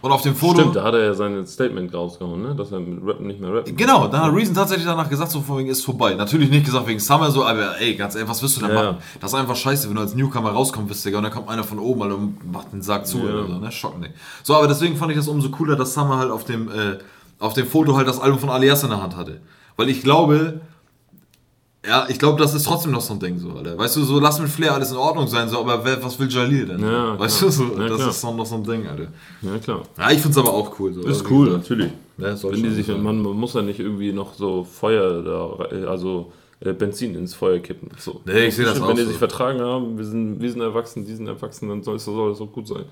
Und auf dem Foto. Stimmt, da hat er ja sein Statement rausgehauen, ne? dass er mit Rappen nicht mehr rappen Genau, dann hat Reason tatsächlich danach gesagt, so von wegen ist vorbei. Natürlich nicht gesagt wegen Summer so, aber ey, ganz ehrlich, was wirst du da Ja. machen? Das ist einfach scheiße, wenn du als Newcomer rauskommst, bist, Digga, und dann kommt einer von oben und macht den Sack zu Ja. oder so, ne? Schocken nicht. So, aber deswegen fand ich das umso cooler, dass Summer halt auf dem, äh, auf dem Foto halt das Album von Alias in der Hand hatte. Weil ich glaube, ja, ich glaube, das ist trotzdem noch so ein Ding, so, Alter. Weißt du, so lass mit Flair alles in Ordnung sein, so, aber wer, was will Jalil denn? Ja, weißt klar. du, so, Ja, das klar. ist noch so ein Ding, Alter. Ja, klar. Ja, ich find's aber auch cool. So. Ist Also, cool, natürlich. ne, soll Wenn die sich, sein. man muss ja nicht irgendwie noch so Feuer da, also äh, Benzin ins Feuer kippen. So. Nee, ich sehe das Wenn auch die so. sich vertragen haben, wir sind, wir sind erwachsen, die sind erwachsen, dann soll es soll es auch gut sein.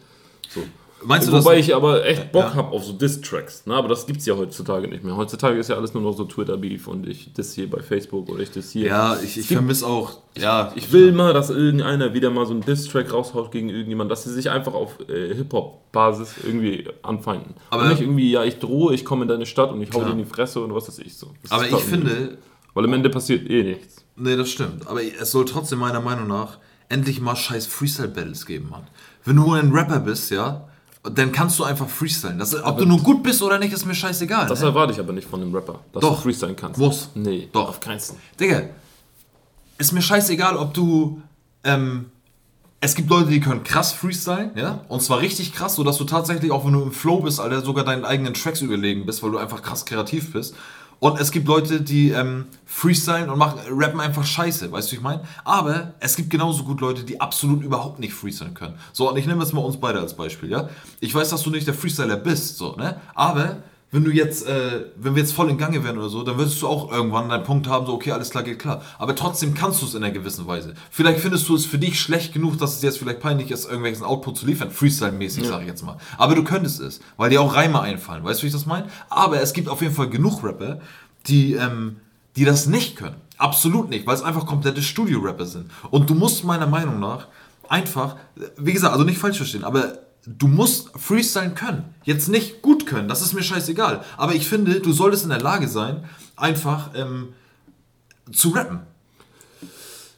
So. Meinst du Wobei das? ich aber echt Bock Ja. habe auf so Diss-Tracks. Ne? Aber das gibt's ja heutzutage nicht mehr. Heutzutage ist ja alles nur noch so Twitter-Beef und ich das hier bei Facebook oder ich das hier. Ja, ich, ich vermisse auch. Ja, Ich will mal, dass irgendeiner wieder mal so einen Diss-Track raushaut gegen irgendjemand, dass sie sich einfach auf äh, Hip-Hop-Basis irgendwie anfeinden. Aber- und nicht irgendwie, ja, ich drohe, ich komme in deine Stadt und ich hau dir in die Fresse und was weiß ich so. Das aber ich finde, Weil am Ende passiert eh nichts. Nee, das stimmt. Aber es soll trotzdem meiner Meinung nach endlich mal scheiß Freestyle-Battles geben, Mann. Wenn du ein Rapper bist, ja, dann kannst du einfach freestylen. Das, ob du nun gut bist oder nicht, ist mir scheißegal. Das ne? erwarte ich aber nicht von einem Rapper, dass Doch. du freestylen kannst. Muss. Nee, Doch. auf keinen Fall. Digga, ist mir scheißegal, ob du. Ähm, es gibt Leute, die können krass freestylen, ja, und zwar richtig krass, sodass du tatsächlich, auch wenn du im Flow bist, Alter, sogar deinen eigenen Tracks überlegen bist, weil du einfach krass kreativ bist. Und es gibt Leute, die ähm, freestylen und machen, rappen einfach scheiße, weißt du, wie ich meine? Aber es gibt genauso gut Leute, die absolut überhaupt nicht freestylen können. So, und ich nehme jetzt mal uns beide als Beispiel, ja? Ich weiß, dass du nicht der Freestyler bist, so, ne? Aber wenn du jetzt, äh, wenn wir jetzt voll in Gange wären oder so, dann würdest du auch irgendwann deinen Punkt haben, so, okay, alles klar, geht klar. Aber trotzdem kannst du es in einer gewissen Weise. Vielleicht findest du es für dich schlecht genug, dass es jetzt vielleicht peinlich ist, irgendwelchen Output zu liefern, Freestyle-mäßig, sag ich jetzt mal. Aber du könntest es, weil dir auch Reime einfallen, weißt du, wie ich das meine? Aber es gibt auf jeden Fall genug Rapper, die, ähm, die das nicht können. Absolut nicht, weil es einfach komplette Studio-Rapper sind. Und du musst meiner Meinung nach einfach, wie gesagt, also nicht falsch verstehen, aber du musst freestylen können. Jetzt nicht gut können, das ist mir scheißegal. Aber ich finde, du solltest in der Lage sein, einfach ähm, zu rappen.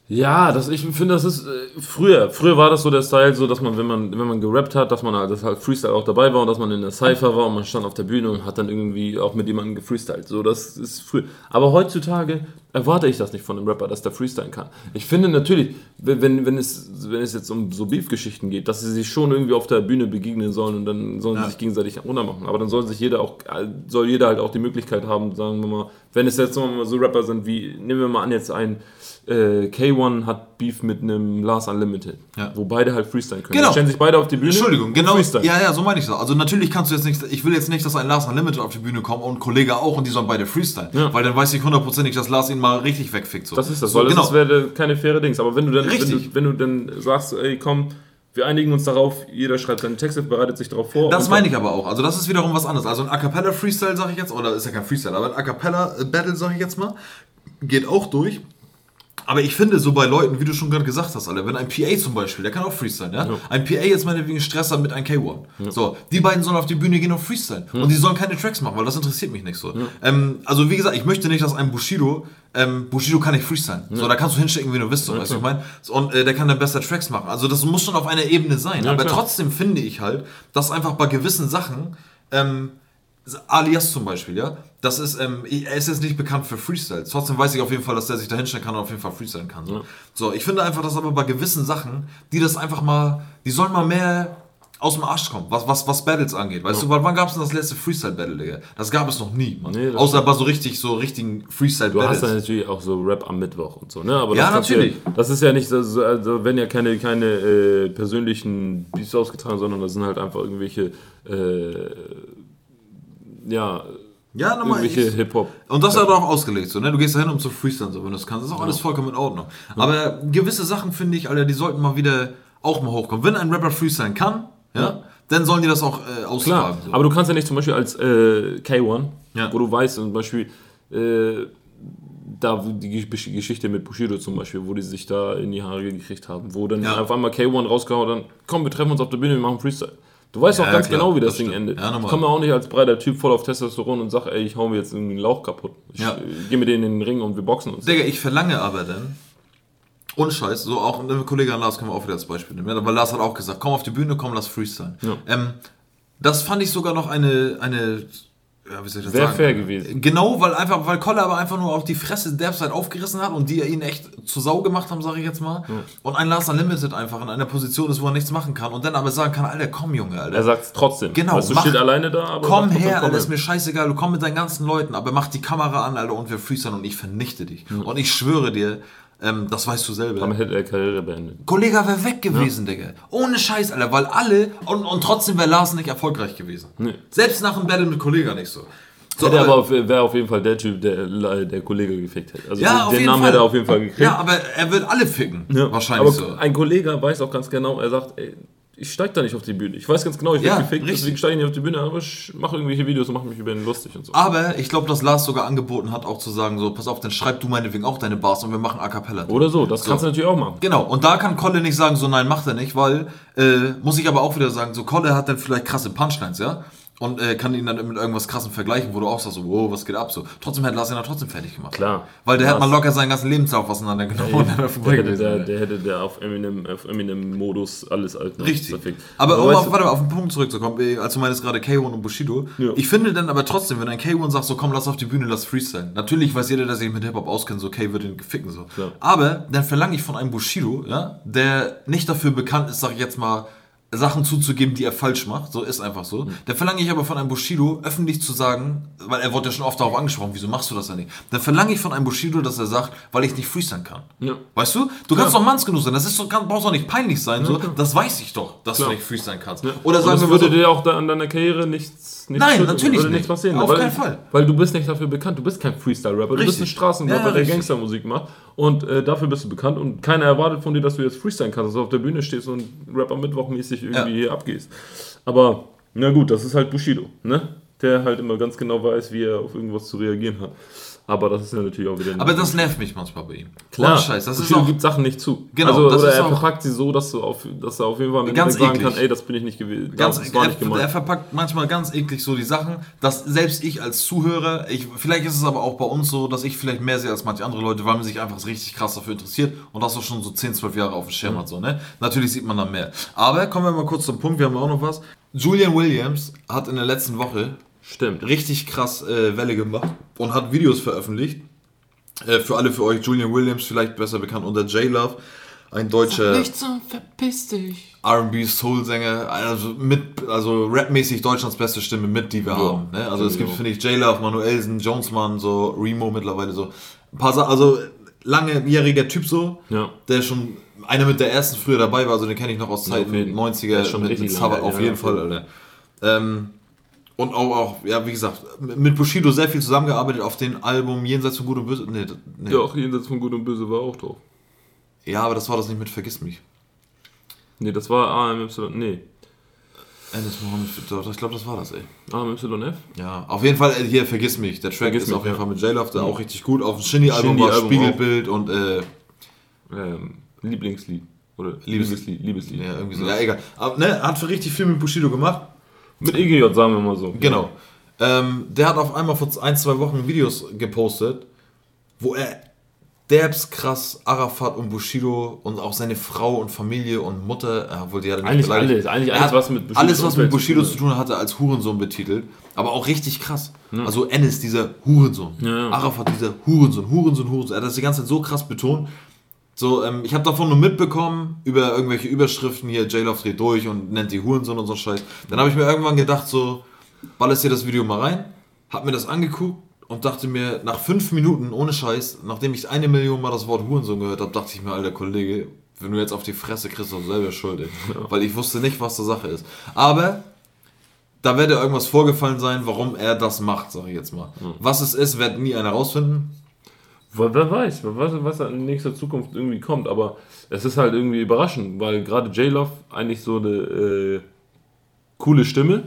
Ja, das, ich finde, das ist äh, früher. Früher war das so der Style, so dass man, wenn man, wenn man gerappt hat, dass man halt, dass halt Freestyle auch dabei war und dass man in der Cypher war und man stand auf der Bühne und hat dann irgendwie auch mit jemandem gefreestylt. So, das ist früher. Aber heutzutage erwarte ich das nicht von einem Rapper, dass der freestylen kann. Ich finde natürlich, wenn, wenn, es, wenn es jetzt um so Beef-Geschichten geht, dass sie sich schon irgendwie auf der Bühne begegnen sollen und dann sollen Ja. sie sich gegenseitig runtermachen. Aber dann soll sich jeder auch, soll jeder halt auch die Möglichkeit haben, sagen wir mal, wenn es jetzt mal so Rapper sind wie, nehmen wir mal an, jetzt ein äh, K1 hat Beef mit einem Lars Unlimited, Ja. wo beide halt freestylen können. Genau. Die stellen sich beide auf die Bühne. Entschuldigung, genau. freestylen. Ja, ja, so meine ich das. Also natürlich kannst du jetzt nicht, ich will jetzt nicht, dass ein Lars Unlimited auf die Bühne kommt und ein Kollege auch und die sollen beide freestylen. Ja. Weil dann weiß ich hundertprozentig, dass Lars ihn mal richtig wegfickt. So. Das ist das, so, weil genau. das wäre keine faire Dings. Aber wenn du dann, wenn du, wenn du dann sagst, ey, komm, wir einigen uns darauf, jeder schreibt seinen Text, bereitet sich darauf vor. Das meine ich aber auch. Also das ist wiederum was anderes. Also ein A Cappella Freestyle, sage ich jetzt, oder ist ja kein Freestyle, aber ein A Cappella äh, Battle, sage ich jetzt mal, geht auch durch. Aber ich finde, so bei Leuten, wie du schon gerade gesagt hast, Alter, wenn ein PA zum Beispiel, der kann auch freestylen, ja? Ein PA jetzt meinetwegen Stress hat mit einem K1. So, die beiden sollen auf die Bühne gehen und freestylen. Und die sollen keine Tracks machen, weil das interessiert mich nicht so. Ähm, also, wie gesagt, ich möchte nicht, dass ein Bushido, ähm, Bushido kann nicht freestylen. So, da kannst du hinschicken, wie du willst, so, weißt du, ich meine? So, Und äh, der kann dann besser Tracks machen. Also, das muss schon auf einer Ebene sein. Aber klar. trotzdem finde ich halt, dass einfach bei gewissen Sachen, ähm, Alias zum Beispiel, ja, das ist, ähm, er ist jetzt nicht bekannt für Freestyles. Trotzdem weiß ich auf jeden Fall, dass der sich da hinstellen kann und auf jeden Fall freestylen kann. So, so ich finde einfach, dass aber bei gewissen Sachen, die das einfach mal, die sollen mal mehr aus dem Arsch kommen, was, was, was Battles angeht. Weißt du, wann, gab es denn das letzte Freestyle-Battle, Digga? Das gab es noch nie, Mann. Nee, Außer bei so richtig, so richtigen Du hast Freestyle-Battles. dann natürlich auch so Rap am Mittwoch und so, ne? Aber Ja, natürlich. Ja, das ist ja nicht, so- so- also wenn ja keine, keine äh, persönlichen Beats ausgetragen, sondern das sind halt einfach irgendwelche, äh, ja, Ja, nochmal. irgendwelche Hip-Hop. Und das ist ja darauf ausgelegt, so, ne? Du gehst da hin, um zu freestylen, so, wenn du es kannst. Das ist auch alles vollkommen in Ordnung. Aber gewisse Sachen, finde ich, Alter, die sollten mal wieder auch mal hochkommen. Wenn ein Rapper freestylen kann, ja, dann sollen die das auch äh, austragen. so. aber du kannst ja nicht zum Beispiel als äh, K1, Ja. wo du weißt, zum Beispiel, äh, da wo die Gesch- Geschichte mit Bushido zum Beispiel, wo die sich da in die Haare gekriegt haben, wo dann Ja. auf einmal K1 rausgehauen hat, dann komm, wir treffen uns auf der Bühne, wir machen Freestyle. Du weißt auch Ja, ganz klar, genau, wie das, das Ding stimmt. endet. Ja, ich komme auch nicht als breiter Typ voll auf Testosteron und sag, ey, ich hau mir jetzt irgendwie einen Lauch kaputt. Ich Ja. äh, geh mit denen in den Ring und wir boxen uns. Digga, ich verlange aber dann, ohne Scheiß, so auch ein Kollege an Lars können wir auch wieder als Beispiel nehmen, weil Lars hat auch gesagt, komm auf die Bühne, komm, lass freestylen. Ja. Ähm, das fand ich sogar noch eine, eine ja, wie soll ich das Sehr sagen? fair gewesen. Genau, weil einfach, weil Kolle aber einfach nur auf die Fresse derzeit aufgerissen hat und die ihn echt zu Sau gemacht haben, sage ich jetzt mal. Und ein Lars Unlimited einfach in einer Position ist, wo er nichts machen kann und dann aber sagen kann, Alter, komm Junge, Alter. Er sagt es trotzdem. Genau, Weißt du, mach- steht alleine da, aber Komm her, Alter, ist mir scheißegal, du komm mit deinen ganzen Leuten, aber mach die Kamera an, Alter, und wir freestylen und ich vernichte dich. Und ich schwöre dir, ähm, das weißt du selber. Damit hätte er Karriere beendet. Kollege wäre weg gewesen, Digga. Ohne Scheiß, Alter, weil alle, und, und trotzdem wäre Lars nicht erfolgreich gewesen. Nee. Selbst nach dem Battle mit Kollega nicht so. so Hätte aber- aber wäre auf jeden Fall der Typ, der, der Kollege gefickt hätte. Also ja, den auf jeden Namen Fall. hätte er auf jeden Fall gekriegt. Ja, aber er wird alle ficken. Ja. Wahrscheinlich aber so. Ein Kollege weiß auch ganz genau, er sagt, ey, ich steig da nicht auf die Bühne. Ich weiß ganz genau, ich Ja, werde gefickt, richtig. deswegen steige ich nicht auf die Bühne, aber ich mache irgendwelche Videos und mache mich über ihn lustig und so. Aber ich glaube, dass Lars sogar angeboten hat, auch zu sagen, so, pass auf, dann schreib du meinetwegen auch deine Bars und wir machen A Cappella. Oder so, das kannst du natürlich auch machen. Genau, und da kann Kolle nicht sagen, so nein, macht er nicht, weil, äh, muss ich aber auch wieder sagen, so Kolle hat dann vielleicht krasse Punchlines, ja? Und äh, kann ihn dann mit irgendwas krassem vergleichen, wo du auch sagst, so, wow, was geht ab? So. Trotzdem hätte Lars ihn ja trotzdem fertig gemacht. Klar. Weil der hat Lars- mal locker seinen ganzen Lebenslauf auseinandergenommen und dann auf Der hätte, der, der hätte der auf Eminem, auf Eminem Modus alles alt macht. Richtig. Perfekt. Aber um weißt auf, warte mal, auf den Punkt zurückzukommen, äh, als du meinst gerade K1 und Bushido, Ja. ich finde dann aber trotzdem, wenn ein K1 sagt, so komm, lass auf die Bühne, lass Freestyle. Natürlich weiß jeder, der sich mit Hip-Hop auskennt, so K wird ihn ficken so. Ja. Aber dann verlange ich von einem Bushido, ja, der nicht dafür bekannt ist, sag ich jetzt mal, Sachen zuzugeben, die er falsch macht, so ist einfach so. Mhm. Dann verlange ich aber von einem Bushido öffentlich zu sagen, weil er wurde ja schon oft darauf angesprochen, wieso machst du das ja nicht? Dann verlange ich von einem Bushido, dass er sagt, weil ich nicht freestylen kann. Ja. Weißt du? Du kannst doch manns genug sein. Das ist doch, kann, brauchst doch nicht peinlich sein. so. klar. Das weiß ich doch, dass Klar. du nicht freestylen kannst. Ja. Oder sagen wir würde so, dir auch da an deiner Karriere nichts, nichts Nein, natürlich würde nicht. nichts passieren. Auf weil, keinen Fall. Weil du bist nicht dafür bekannt. Du bist kein Freestyle-Rapper. Du bist ein Straßenrapper, Ja, der. Gangstermusik macht. Und äh, dafür bist du bekannt. Und keiner erwartet von dir, dass du jetzt freestylen kannst, dass du auf der Bühne stehst und Rapper Mittwochmäßig irgendwie Ja. hier abgehst. Aber, na gut, das ist halt Bushido, ne? Der halt immer ganz genau weiß, wie er auf irgendwas zu reagieren hat. Aber das ist ja natürlich auch wieder. aber das nervt mich manchmal bei ihm. Klar, Ohne Scheiß. Das ist auch, gibt Sachen nicht zu. Genau, also, das oder er verpackt sie so, dass, du auf, dass er auf jeden Fall Ende Ganz sagen eklig. kann, ey, das bin ich nicht gewesen. ganz, das war nicht er, er gemeint. verpackt manchmal ganz eklig so die Sachen, dass selbst ich als Zuhörer, ich, vielleicht ist es aber auch bei uns so, dass ich vielleicht mehr sehe als manche andere Leute, weil man sich einfach richtig krass dafür interessiert und das auch schon so 10, 12 Jahre auf dem Schirm hat. So, ne? Natürlich sieht man dann mehr. Aber kommen wir mal kurz zum Punkt, wir haben auch noch was. Julian Williams hat in der letzten Woche Stimmt. richtig krass äh, Welle gemacht und hat Videos veröffentlicht. Äh, für alle für euch, Julian Williams, vielleicht besser bekannt unter J-Love, ein deutscher so, verpiss dich. RB Soul-Sänger, also mit, also rapmäßig Deutschlands beste Stimme mit, die wir haben. Ne? Also es gibt, Genau. finde ich, J-Love, Manuelsen, Jonesman, so Remo mittlerweile so. Ein paar also langjähriger Typ so, Ja. der schon einer mit der ersten früher dabei war, also den kenne ich noch aus Ja, Zeiten auf jeden- 90er der ist schon mit, mit lange, Savage, auf ja, jeden Fall, Alter. Ähm, und auch, auch, ja, wie gesagt, mit Bushido sehr viel zusammengearbeitet auf dem Album Jenseits von Gut und Böse. Nee, nee. Ja, auch jenseits von Gut und Böse war auch drauf. ja, aber das war das nicht mit Vergiss mich. Nee, das war AMY. Nee. Enes Mohammed, doch, ich glaube, das war das, ey. AMYF? Ja, auf jeden Fall äh, hier Vergiss mich. Der Track Vergiss ist mich, auf jeden ja. Fall mit J-Love, der auch richtig gut. Auf dem Shindy-Album war Shindy-Album Spiegelbild und äh, Ähm, Lieblingslied. Oder Liebes- Liebeslied. Liebeslied. ja, irgendwie so. Ja, egal. Aber, ne, hat für richtig viel mit Bushido gemacht. Mit EGJ, sagen wir mal so. Genau. Ähm, der hat auf einmal vor ein, zwei Wochen Videos gepostet, wo er derbs krass Arafat und Bushido und auch seine Frau und Familie und Mutter, obwohl die hat nicht Eigentlich alles, eigentlich alles, was mit Bushidos alles, was mit Bushido zu tun hatte, als Hurensohn betitelt. Aber auch richtig krass. Also Ennis, dieser Hurensohn. Ja, ja. Arafat, dieser Hurensohn, Hurensohn, Hurensohn. Er hat das die ganze Zeit so krass betont. So, ähm, ich habe davon nur mitbekommen, über irgendwelche Überschriften hier, J-Love dreht durch und nennt die Hurensohn und so Scheiß. Dann habe ich mir irgendwann gedacht, so, ballerst dir das Video mal rein, hab mir das angeguckt und dachte mir, nach fünf Minuten, ohne Scheiß, nachdem ich eine Million Mal das Wort Hurensohn gehört habe, dachte ich mir, alter Kollege, wenn du jetzt auf die Fresse kriegst, du selber schuld, ey. Weil ich wusste nicht, was der Sache ist. Aber da werde irgendwas vorgefallen sein, warum er das macht, sage ich jetzt mal. Was es ist, wird nie einer rausfinden. Wer, wer weiß, wer weiß, was in nächster Zukunft irgendwie kommt, aber es ist halt irgendwie überraschend, weil gerade J-Love eigentlich so eine äh, coole Stimme,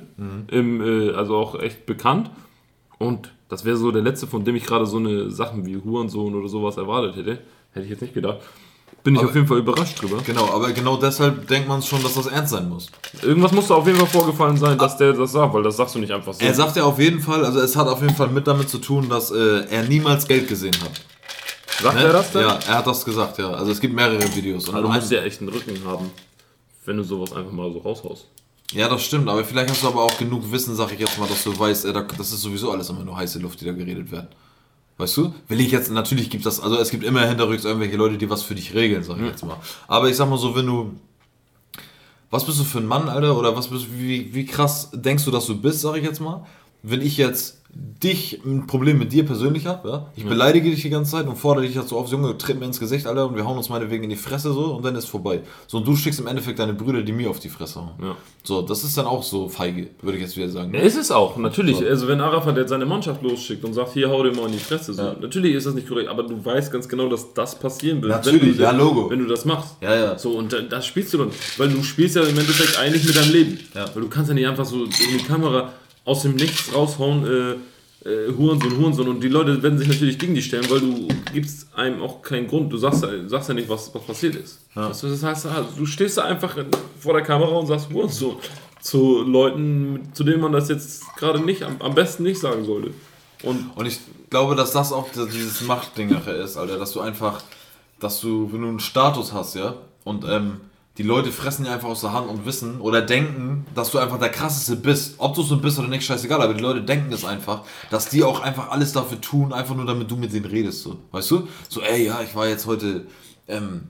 im, äh, also auch echt bekannt und das wäre so der letzte, von dem ich gerade so eine Sachen wie Hurensohn oder sowas erwartet hätte. Hätte ich jetzt nicht gedacht. Bin ich Aber- auf jeden Fall überrascht drüber. Genau, aber genau deshalb denkt man schon, dass das ernst sein muss. Irgendwas muss da auf jeden Fall vorgefallen sein, dass der das sagt, weil das sagst du nicht einfach so. Er sagt ja auf jeden Fall, also es hat auf jeden Fall mit damit zu tun, dass äh, er niemals Geld gesehen hat. Sagt Ne? er das denn? Ja, er hat das gesagt, ja. Also es gibt mehrere Videos. Und Also du musst ja echt einen Rücken haben, wenn du sowas einfach mal so raushaust. ja, das stimmt, aber vielleicht hast du aber auch genug Wissen, sag ich jetzt mal, dass du weißt, da- das ist sowieso alles immer nur heiße Luft, die da geredet wird. Weißt du? Will ich jetzt, natürlich gibt das, also es gibt immer hinterrücks irgendwelche Leute, die was für dich regeln, sag ich jetzt mal. Aber ich sag mal so, wenn du, was bist du für ein Mann, Alter, oder was bist wie, wie krass denkst du, dass du bist, sag ich jetzt mal, wenn ich jetzt dich ein Problem mit dir persönlich habe, ja? ich beleidige dich die ganze Zeit und fordere dich dazu auf, Junge, tritt mir ins Gesicht, Alter, und wir hauen uns meinetwegen in die Fresse so und dann ist vorbei. So, und du schickst im Endeffekt deine Brüder, die mir auf die Fresse hauen. Ja. So, das ist dann auch so feige, würde ich jetzt wieder sagen. Ja, ist es auch, natürlich. So. Also wenn Arafat jetzt seine Mannschaft losschickt und sagt, hier hau dir mal in die Fresse, so, Ja. natürlich ist das nicht korrekt, aber du weißt ganz genau, dass das passieren wird. Natürlich, wenn du, ja, Logo. Wenn du das machst. Ja, ja. So, und da- das spielst du dann. Weil du spielst ja im Endeffekt eigentlich mit deinem Leben. Ja. Weil du kannst ja nicht einfach so in die Kamera aus dem Nichts raushauen, äh, äh, Hurensohn, Hurensohn. Und die Leute werden sich natürlich gegen dich stellen, weil du gibst einem auch keinen Grund. Du sagst, ja- sagst ja nicht, was, was passiert ist. Du, das heißt, also, du stehst da einfach in- vor der Kamera und sagst Hurensohn zu Leuten, zu denen man das jetzt gerade nicht, am, am besten nicht sagen sollte. Und Und ich glaube, dass das auch dieses Machtding nachher ist, Alter, dass du einfach, dass du, wenn du einen Status hast, ja, und ähm, die Leute fressen dir einfach aus der Hand und wissen oder denken, dass du einfach der krasseste bist. Ob du so bist oder nicht, scheißegal, aber die Leute denken es einfach, dass die auch einfach alles dafür tun, einfach nur damit du mit denen redest, so. Weißt du? So, ey, ja, ich war jetzt heute, ähm,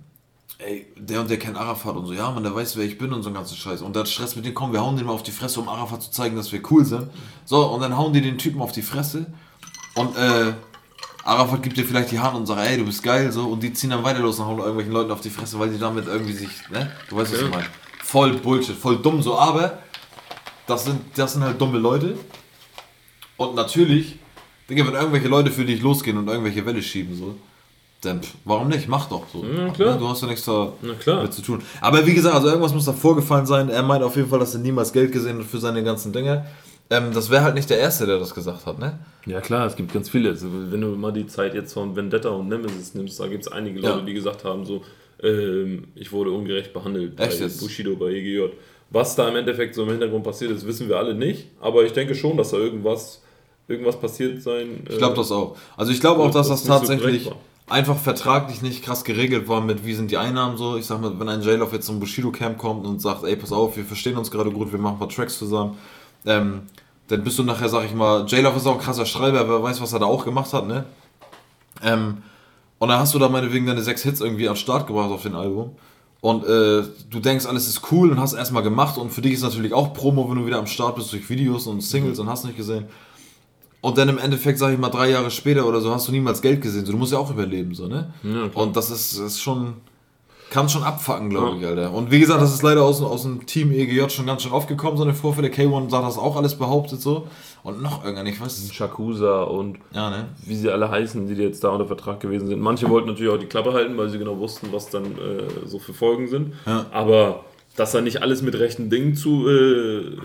ey, der und der kennt Arafat und so, ja, man, der weiß, wer ich bin und so einen ganzen Scheiß. Und dann Stress mit denen, komm, wir hauen den mal auf die Fresse, um Arafat zu zeigen, dass wir cool sind. So, und dann hauen die den Typen auf die Fresse und, äh, Arafat gibt dir vielleicht die Hand und sagt, ey, du bist geil, so, und die ziehen dann weiter los und hauen irgendwelchen Leuten auf die Fresse, weil die damit irgendwie sich, ne, du weißt, was ich meine. Voll Bullshit, voll dumm, so, aber das sind, das sind halt dumme Leute. Und natürlich, Digga, wenn irgendwelche Leute für dich losgehen und irgendwelche Welle schieben, so, dann, pff, warum nicht? Mach doch so. Ja, klar. Ne, Du hast ja nichts da Na klar. mit zu tun. Aber wie gesagt, also irgendwas muss da vorgefallen sein. Er meint auf jeden Fall, dass er niemals Geld gesehen hat für seine ganzen Dinge. Ähm, das wäre halt nicht der Erste, der das gesagt hat, ne? Ja klar, es gibt ganz viele. Also, wenn du mal die Zeit jetzt von Vendetta und Nemesis nimmst, da gibt es einige Leute, Ja. die gesagt haben, so, ähm, ich wurde ungerecht behandelt Echt bei jetzt? Bushido, bei EGJ. Was da im Endeffekt so im Hintergrund passiert ist, wissen wir alle nicht. Aber ich denke schon, dass da irgendwas, irgendwas passiert sein. Ich glaube das auch. Also ich glaube auch, dass das so tatsächlich korrekt einfach vertraglich nicht krass geregelt war mit wie sind die Einnahmen so. Ich sag mal, wenn ein J-Love jetzt zum Bushido Camp kommt und sagt, ey, pass auf, wir verstehen uns gerade gut, wir machen ein paar Tracks zusammen, ähm, dann bist du nachher, sag ich mal, J-Love ist auch ein krasser Schreiber, wer weiß, was er da auch gemacht hat, ne? Ähm, und dann hast du da meinetwegen deine sechs Hits irgendwie den Start gebracht auf dem Album. Und äh, du denkst, alles ist cool und hast erstmal gemacht. Und für dich ist natürlich auch Promo, wenn du wieder am Start bist durch Videos und Singles und hast nicht gesehen. Und dann im Endeffekt, sag ich mal, drei Jahre später oder so, hast du niemals Geld gesehen. So, du musst ja auch überleben, so, ne? Ja, und das ist, ist schon, kann schon abfacken, glaube Ja. ich, Alter. Und wie gesagt, das ist leider aus, aus dem Team EGJ schon ganz schön aufgekommen, so eine Vorfälle. K1 hat das auch alles behauptet, so. Und noch irgendwann, ich weiß. Shakusa und Ja, ne? wie sie alle heißen, die jetzt da unter Vertrag gewesen sind. Manche wollten natürlich auch die Klappe halten, weil sie genau wussten, was dann äh, so für Folgen sind. Ja. Aber dass da nicht alles mit rechten Dingen zu, äh,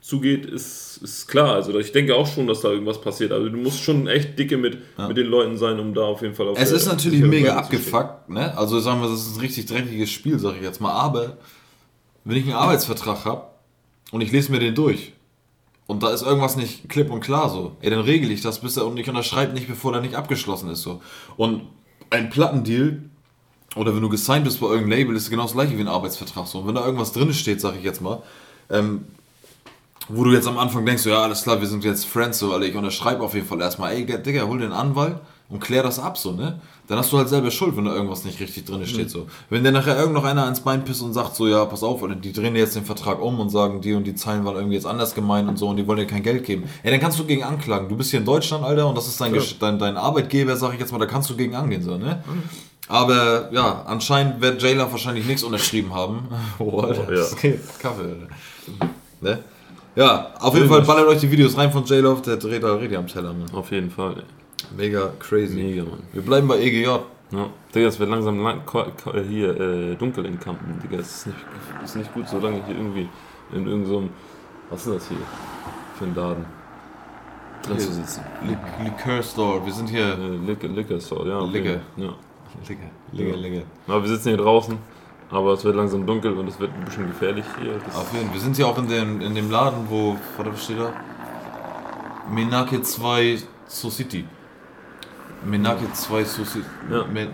zugeht, ist, ist klar. Also ich denke auch schon, dass da irgendwas passiert. Also du musst schon echt dicke mit, mit den Leuten sein, um da auf jeden Fall auf Es ist natürlich mega Seite abgefuckt, ne? Also sagen wir, das ist ein richtig dreckiges Spiel, sag ich jetzt mal. Aber wenn ich einen Arbeitsvertrag habe und ich lese mir den durch und da ist irgendwas nicht klipp und klar so, ey, dann regel ich das bis er und ich unterschreibe nicht, bevor der nicht abgeschlossen ist so. Und ein Plattendeal oder wenn du gesigned bist bei irgendeinem Label, ist genau das gleiche wie ein Arbeitsvertrag so. Und wenn da irgendwas drin steht, sag ich jetzt mal, ähm, wo du jetzt am Anfang denkst, so, ja, alles klar, wir sind jetzt Friends, so, Alter, ich unterschreibe auf jeden Fall erstmal, ey, Digga, hol den Anwalt und klär das ab, so, ne? Dann hast du halt selber Schuld, wenn da irgendwas nicht richtig drin steht, so. Wenn dir nachher irgend noch einer ans Bein pisst und sagt, so, ja, pass auf, oder die drehen dir jetzt den Vertrag um und sagen, die und die Zeilen waren irgendwie jetzt anders gemeint und so und die wollen dir kein Geld geben, ey, dann kannst du gegen anklagen. Du bist hier in Deutschland, Alter, und das ist dein, Ja. Dein, dein Arbeitgeber, sag ich jetzt mal, da kannst du gegen angehen, so, ne? Aber ja, anscheinend wird Jailer wahrscheinlich nichts unterschrieben haben. [LAUGHS] Oh, Alter, ja. das geht. Kaffee, Alter. Ne? Ja, auf jeden Fall ballert euch die Videos rein von J-Love, der dreht da richtig am Teller, Mann. Auf jeden Fall. ey. Mega crazy. Mega, Mann. Wir bleiben bei EGJ. Ja. Digga, es wird langsam lang, hier äh, dunkel in Kampen. Digga, es ist nicht, ist nicht gut, solange hier irgendwie in irgendeinem, was ist das hier für ein Laden, drin zu sitzen. Liquor Store. Wir sind hier. Äh, Liquor, Store, ja. Liquor. Ja. Liquor, Liquor, Liquor. Aber wir sitzen hier draußen, aber es wird langsam dunkel und es wird ein bisschen gefährlich hier. Das Auf jeden Fall. Wir sind hier auch in dem, in dem Laden, wo. Warte, was steht da? Menake 2 Society. Menake 2 Society. Ja. Men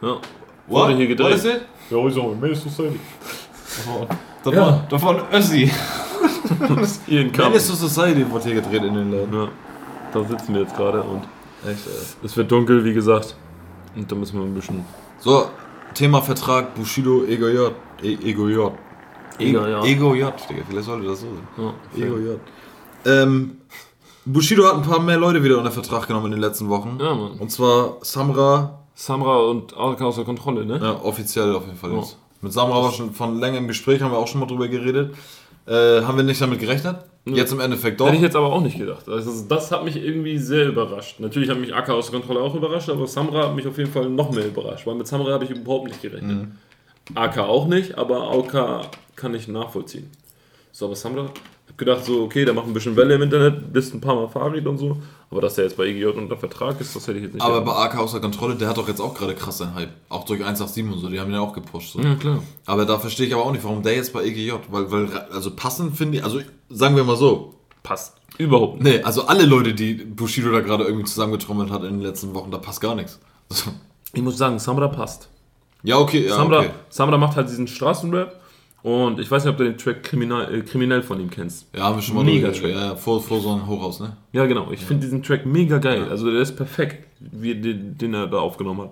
ja. What? Wurde hier gedreht. What is it? Ja, ich sag, Mail Society. Davon, Ja. davon Össi. [LAUGHS] Hier in Kampen. Menace to Society wurde hier gedreht in den Laden. Ja. Da sitzen wir jetzt gerade und Echt, ey. es wird dunkel, wie gesagt. Und da müssen wir ein bisschen. So, Thema Vertrag Bushido Ego J. E Ego J. Ego J. Ego J, Digga, vielleicht sollte das so sein. Ja, Ego J. Ähm, Bushido hat ein paar mehr Leute wieder unter Vertrag genommen in den letzten Wochen. Ja, Mann. Und zwar Samra, Samra und Arka außer Kontrolle, ne? ja, offiziell auf jeden Fall jetzt. Mit Samra war schon von länger im Gespräch, haben wir auch schon mal drüber geredet. Äh, haben wir nicht damit gerechnet? Jetzt im Endeffekt doch. Hätte ich jetzt aber auch nicht gedacht. Also das hat mich irgendwie sehr überrascht. Natürlich hat mich Akka außer Kontrolle auch überrascht, aber Samra hat mich auf jeden Fall noch mehr überrascht, weil mit Samra habe ich überhaupt nicht gerechnet. Mhm. AK auch nicht, aber AK kann ich nachvollziehen. So, aber Samra, gedacht so, okay, der macht ein bisschen Welle im Internet, bist ein paar Mal Fahrrad und so, aber dass der jetzt bei EGJ unter Vertrag ist, das hätte ich jetzt nicht Aber bei gedacht. AK außer Kontrolle, der hat doch jetzt auch gerade krass seinen Hype. Auch durch 187 und so, die haben ja auch gepusht. So. Ja, klar. Aber da verstehe ich aber auch nicht, warum der jetzt bei EGJ, weil, weil also passend finde ich, also sagen wir mal so, Passt. Überhaupt nicht. nee, also alle Leute, die Bushido da gerade irgendwie zusammengetrommelt hat in den letzten Wochen, da passt gar nichts. Ich muss sagen, Samra passt. Ja, okay, ja, Samra, okay. Samra macht halt diesen Straßenrap und ich weiß nicht, ob du den Track Kriminal, äh, Kriminell von ihm kennst. Ja, haben wir schon mal Mega geredet. Ja, ja, vor, vor so einem Hochhaus, ne? Ja, genau. Ich finde diesen Track mega geil. Also der ist perfekt, wie den, den er da aufgenommen hat.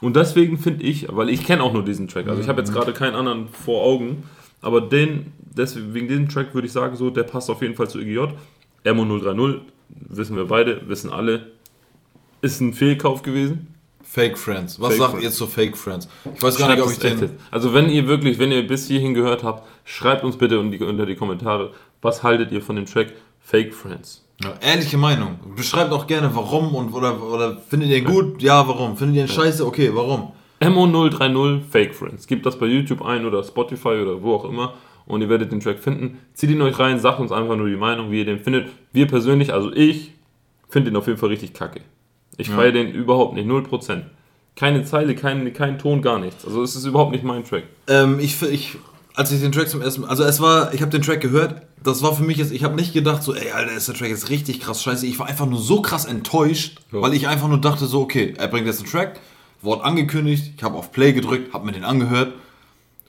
Und deswegen finde ich, weil ich kenne auch nur diesen Track, also ich habe jetzt gerade keinen anderen vor Augen, aber den, deswegen, wegen diesem Track würde ich sagen, so, der passt auf jeden Fall zu EGJ. Emo 030, wissen wir beide, wissen alle, ist ein Fehlkauf gewesen. Fake Friends. Was Fake sagt Friends. ihr zu Fake Friends? Ich weiß gar nicht, ob ich den. jetzt. Also wenn ihr wirklich, wenn ihr bis hierhin gehört habt, schreibt uns bitte unter die, Kommentare, was haltet ihr von dem Track Fake Friends? Ja, ehrliche Meinung. Beschreibt auch gerne, warum und oder, oder findet ihr ihn gut? Ja, warum? Findet ihr ihn scheiße? Okay, warum? MO030 Fake Friends. Gebt das bei YouTube ein oder Spotify oder wo auch immer und ihr werdet den Track finden. Zieht ihn euch rein, sagt uns einfach nur die Meinung, wie ihr den findet. Wir persönlich, also ich, finde den auf jeden Fall richtig kacke. Ich feiere den überhaupt nicht, 0%. Keine Zeile, kein, kein Ton, gar nichts. Also es ist überhaupt nicht mein Track. Ähm, ich, ich, als ich den Track zum ersten Mal, also es war, ich habe den Track gehört, das war für mich jetzt, ich habe nicht gedacht so, ey, Alter, ist der Track jetzt richtig krass scheiße. Ich war einfach nur so krass enttäuscht, Ja. weil ich einfach nur dachte so, okay, er bringt jetzt einen Track, Wort angekündigt, ich habe auf Play gedrückt, habe mir den angehört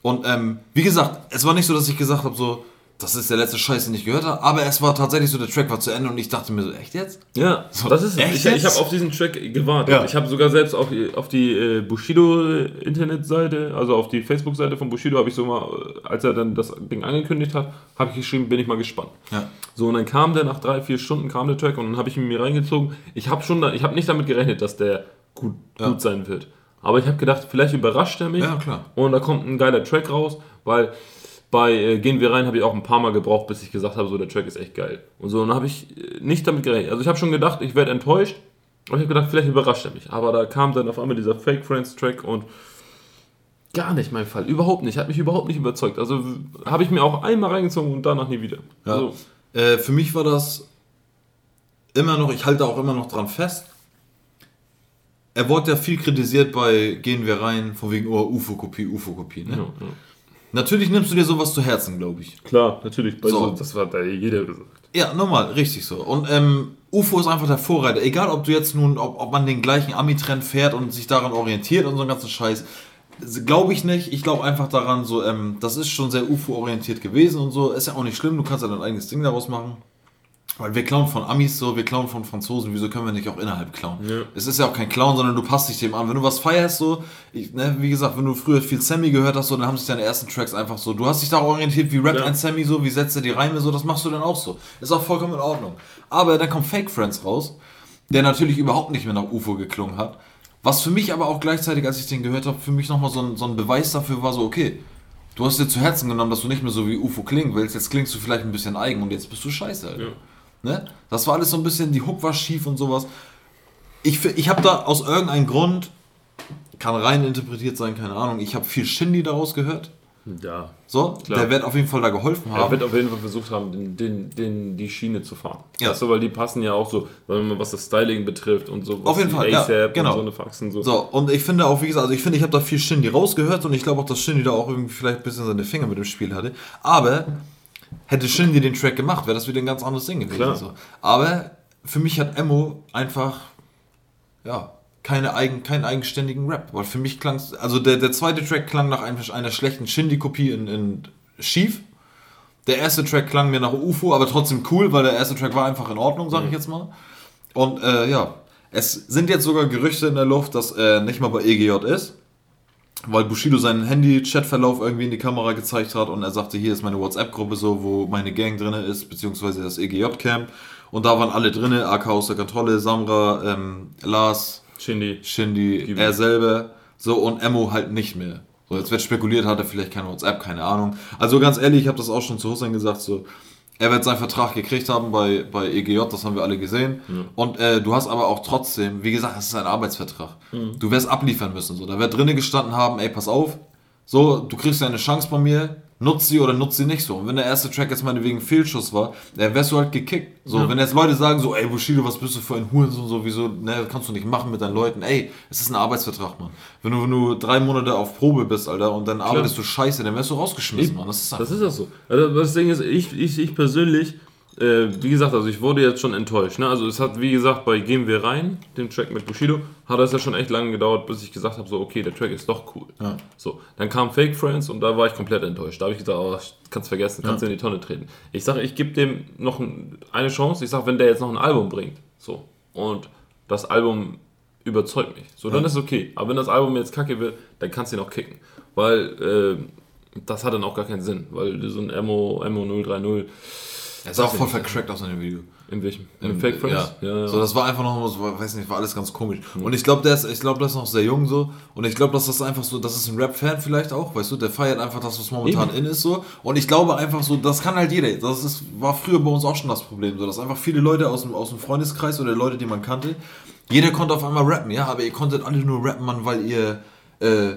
und ähm, wie gesagt, es war nicht so, dass ich gesagt habe so, das ist der letzte Scheiß, den ich gehört habe, aber es war tatsächlich so, der Track war zu Ende und ich dachte mir so, echt jetzt? Ja, das ist echt Ich, ich habe auf diesen Track gewartet. Ja. Ich habe sogar selbst auf, die- auf die äh, Bushido-Internetseite, also auf die Facebook-Seite von Bushido, habe ich so mal, äh, als er dann das Ding angekündigt hat, habe ich geschrieben, bin ich mal gespannt. Ja. So, und dann kam der nach drei, vier Stunden, kam der Track und dann habe ich ihn mir reingezogen. Ich habe schon, ich habe nicht damit gerechnet, dass der gut, Ja. gut sein wird. Aber ich habe gedacht, vielleicht überrascht er mich. Ja, klar. Und da kommt ein geiler Track raus, weil bei äh, Gehen wir rein habe ich auch ein paar Mal gebraucht, bis ich gesagt habe, so der Track ist echt geil. Und so, und dann habe ich äh, nicht damit gerechnet. Also ich habe schon gedacht, ich werde enttäuscht. Aber ich habe gedacht, vielleicht überrascht er mich. Aber da kam dann auf einmal dieser Fake Friends Track und gar nicht mein Fall. Überhaupt nicht. Hat mich überhaupt nicht überzeugt. Also habe ich mir auch einmal reingezogen und danach nie wieder. Ja. Also, Äh, für mich war das immer noch, ich halte auch immer noch dran fest. Er wurde ja viel kritisiert bei Gehen wir rein, von wegen, oh, UFO-Kopie, UFO-Kopie. Ne? ja, ja. Natürlich nimmst du dir sowas zu Herzen, glaube ich. Klar, natürlich. So. so. das hat da jeder gesagt. Ja, normal, richtig so. Und ähm, UFO ist einfach der Vorreiter. Egal, ob du jetzt nun, ob, ob man den gleichen Ami-Trend fährt und sich daran orientiert und so einen ganzen Scheiß. Glaube ich nicht. Ich glaube einfach daran, so, ähm, das ist schon sehr UFO-orientiert gewesen und so. Ist ja auch nicht schlimm, du kannst ja dein eigenes Ding daraus machen. Weil wir klauen von Amis so, wir klauen von Franzosen, wieso können wir nicht auch innerhalb klauen? Ja. Es ist ja auch kein Clown, sondern du passt dich dem an. Wenn du was feierst, so, ich, ne, wie gesagt, wenn du früher viel Sammy gehört hast, so, dann haben sich deine ersten Tracks einfach so, du hast dich darauf orientiert, wie rappt Ja. ein Sammy so, wie setzt er die Reime so, das machst du dann auch so. Ist auch vollkommen in Ordnung. Aber dann kommt Fake Friends raus, der natürlich überhaupt nicht mehr nach UFO geklungen hat. Was für mich aber auch gleichzeitig, als ich den gehört habe, für mich nochmal so ein, so ein Beweis dafür war, so, okay, du hast dir zu Herzen genommen, dass du nicht mehr so wie UFO klingen willst, jetzt klingst du vielleicht ein bisschen eigen und jetzt bist du scheiße, Alter. Ja. Ne? Das war alles so ein bisschen, die Hook war schief und sowas. Ich, ich habe da aus irgendeinem Grund, kann rein interpretiert sein, keine Ahnung, ich habe viel Shindy daraus gehört. Ja. So, Klar. der wird auf jeden Fall da geholfen Er haben. wird auf jeden Fall versucht haben, den, den, den, die Schiene zu fahren. Ja. Weißt du, weil die passen ja auch so, was das Styling betrifft und so. Auf jeden Fall, ja, genau. Und so eine Faxen so. So, und ich finde auch, wie gesagt, also ich finde, ich habe da viel Shindy rausgehört und ich glaube auch, dass Shindy da auch irgendwie vielleicht ein bisschen seine Finger mit dem Spiel hatte. Aber hätte Shindy den Track gemacht, wäre das wieder ein ganz anderes Ding gewesen. Klar. So. Aber für mich hat Emo einfach, ja, keine eigen, keinen eigenständigen Rap. Weil für mich klang also der, der zweite Track klang nach einer, schlechten Shindy-Kopie in, in Schief. Der erste Track klang mir nach UFO, aber trotzdem cool, weil der erste Track war einfach in Ordnung, sage ich jetzt mal. Und äh, ja, es sind jetzt sogar Gerüchte in der Luft, dass er nicht mal bei EGJ ist. Weil Bushido seinen Handy-Chatverlauf irgendwie in die Kamera gezeigt hat und er sagte, hier ist meine WhatsApp-Gruppe so, wo meine Gang drin ist, beziehungsweise das EGJ-Camp. Und da waren alle drin, AK aus der Kontrolle, Samra, ähm, Lars, Shindy. Shindy, er selber, so und Emo halt nicht mehr. So, jetzt wird spekuliert, hat er vielleicht keine WhatsApp, keine Ahnung. Also ganz ehrlich, ich habe das auch schon zu Hussein gesagt, so, er wird seinen Vertrag gekriegt haben bei, bei EGJ, das haben wir alle gesehen. Und äh, du hast aber auch trotzdem, wie gesagt, das ist ein Arbeitsvertrag. Du wirst abliefern müssen. So. Da wird drinnen gestanden haben, ey, pass auf, so, du kriegst ja eine Chance bei mir, nutz sie oder nutz sie nicht so. Und wenn der erste Track jetzt meinetwegen Fehlschuss war, dann wärst du halt gekickt. So, wenn jetzt Leute sagen so, ey Bushido, was bist du für ein Hurensohn, sowieso, ne, das kannst du nicht machen mit deinen Leuten. Ey, es ist ein Arbeitsvertrag, Mann. Wenn du, wenn du drei Monate auf Probe bist, Alter, und dann arbeitest du scheiße, dann wärst du rausgeschmissen, Mann. Das ist. Das ist das so. Also das Ding ist, ich, ich, ich persönlich, äh, wie gesagt, also ich wurde jetzt schon enttäuscht. Ne? Also es hat, wie gesagt, bei Gehen wir rein, dem Track mit Bushido, hat es ja schon echt lange gedauert, bis ich gesagt habe, so okay, der Track ist doch cool. Ja. So, dann kam Fake Friends und da war ich komplett enttäuscht. Da habe ich gesagt, oh, kannst vergessen, kannst du in die Tonne treten. Ich sage, ich gebe dem noch ein, eine Chance. Ich sage, wenn der jetzt noch ein Album bringt, so und das Album überzeugt mich, so dann ist okay. Aber wenn das Album jetzt kacke wird, dann kannst du ihn auch kicken, weil äh, das hat dann auch gar keinen Sinn, weil so ein Emo, Emo 030 Er sah auch voll vercrackt aus in dem Video. in welchem? Im Fake Friends? Ja. So, das war einfach noch so, weiß nicht, war alles ganz komisch. Und ich glaube, der ist, ich glaube, der ist noch sehr jung so. Und ich glaube, dass das einfach so, das ist ein Rap-Fan vielleicht auch, weißt du, der feiert einfach das, was momentan Eben. in ist so. Und ich glaube einfach so, das kann halt jeder. Das ist, war früher bei uns auch schon das Problem, so, dass einfach viele Leute aus dem, aus dem Freundeskreis oder Leute, die man kannte, jeder konnte auf einmal rappen, ja, aber ihr konntet alle nur rappen, Mann, weil ihr, äh,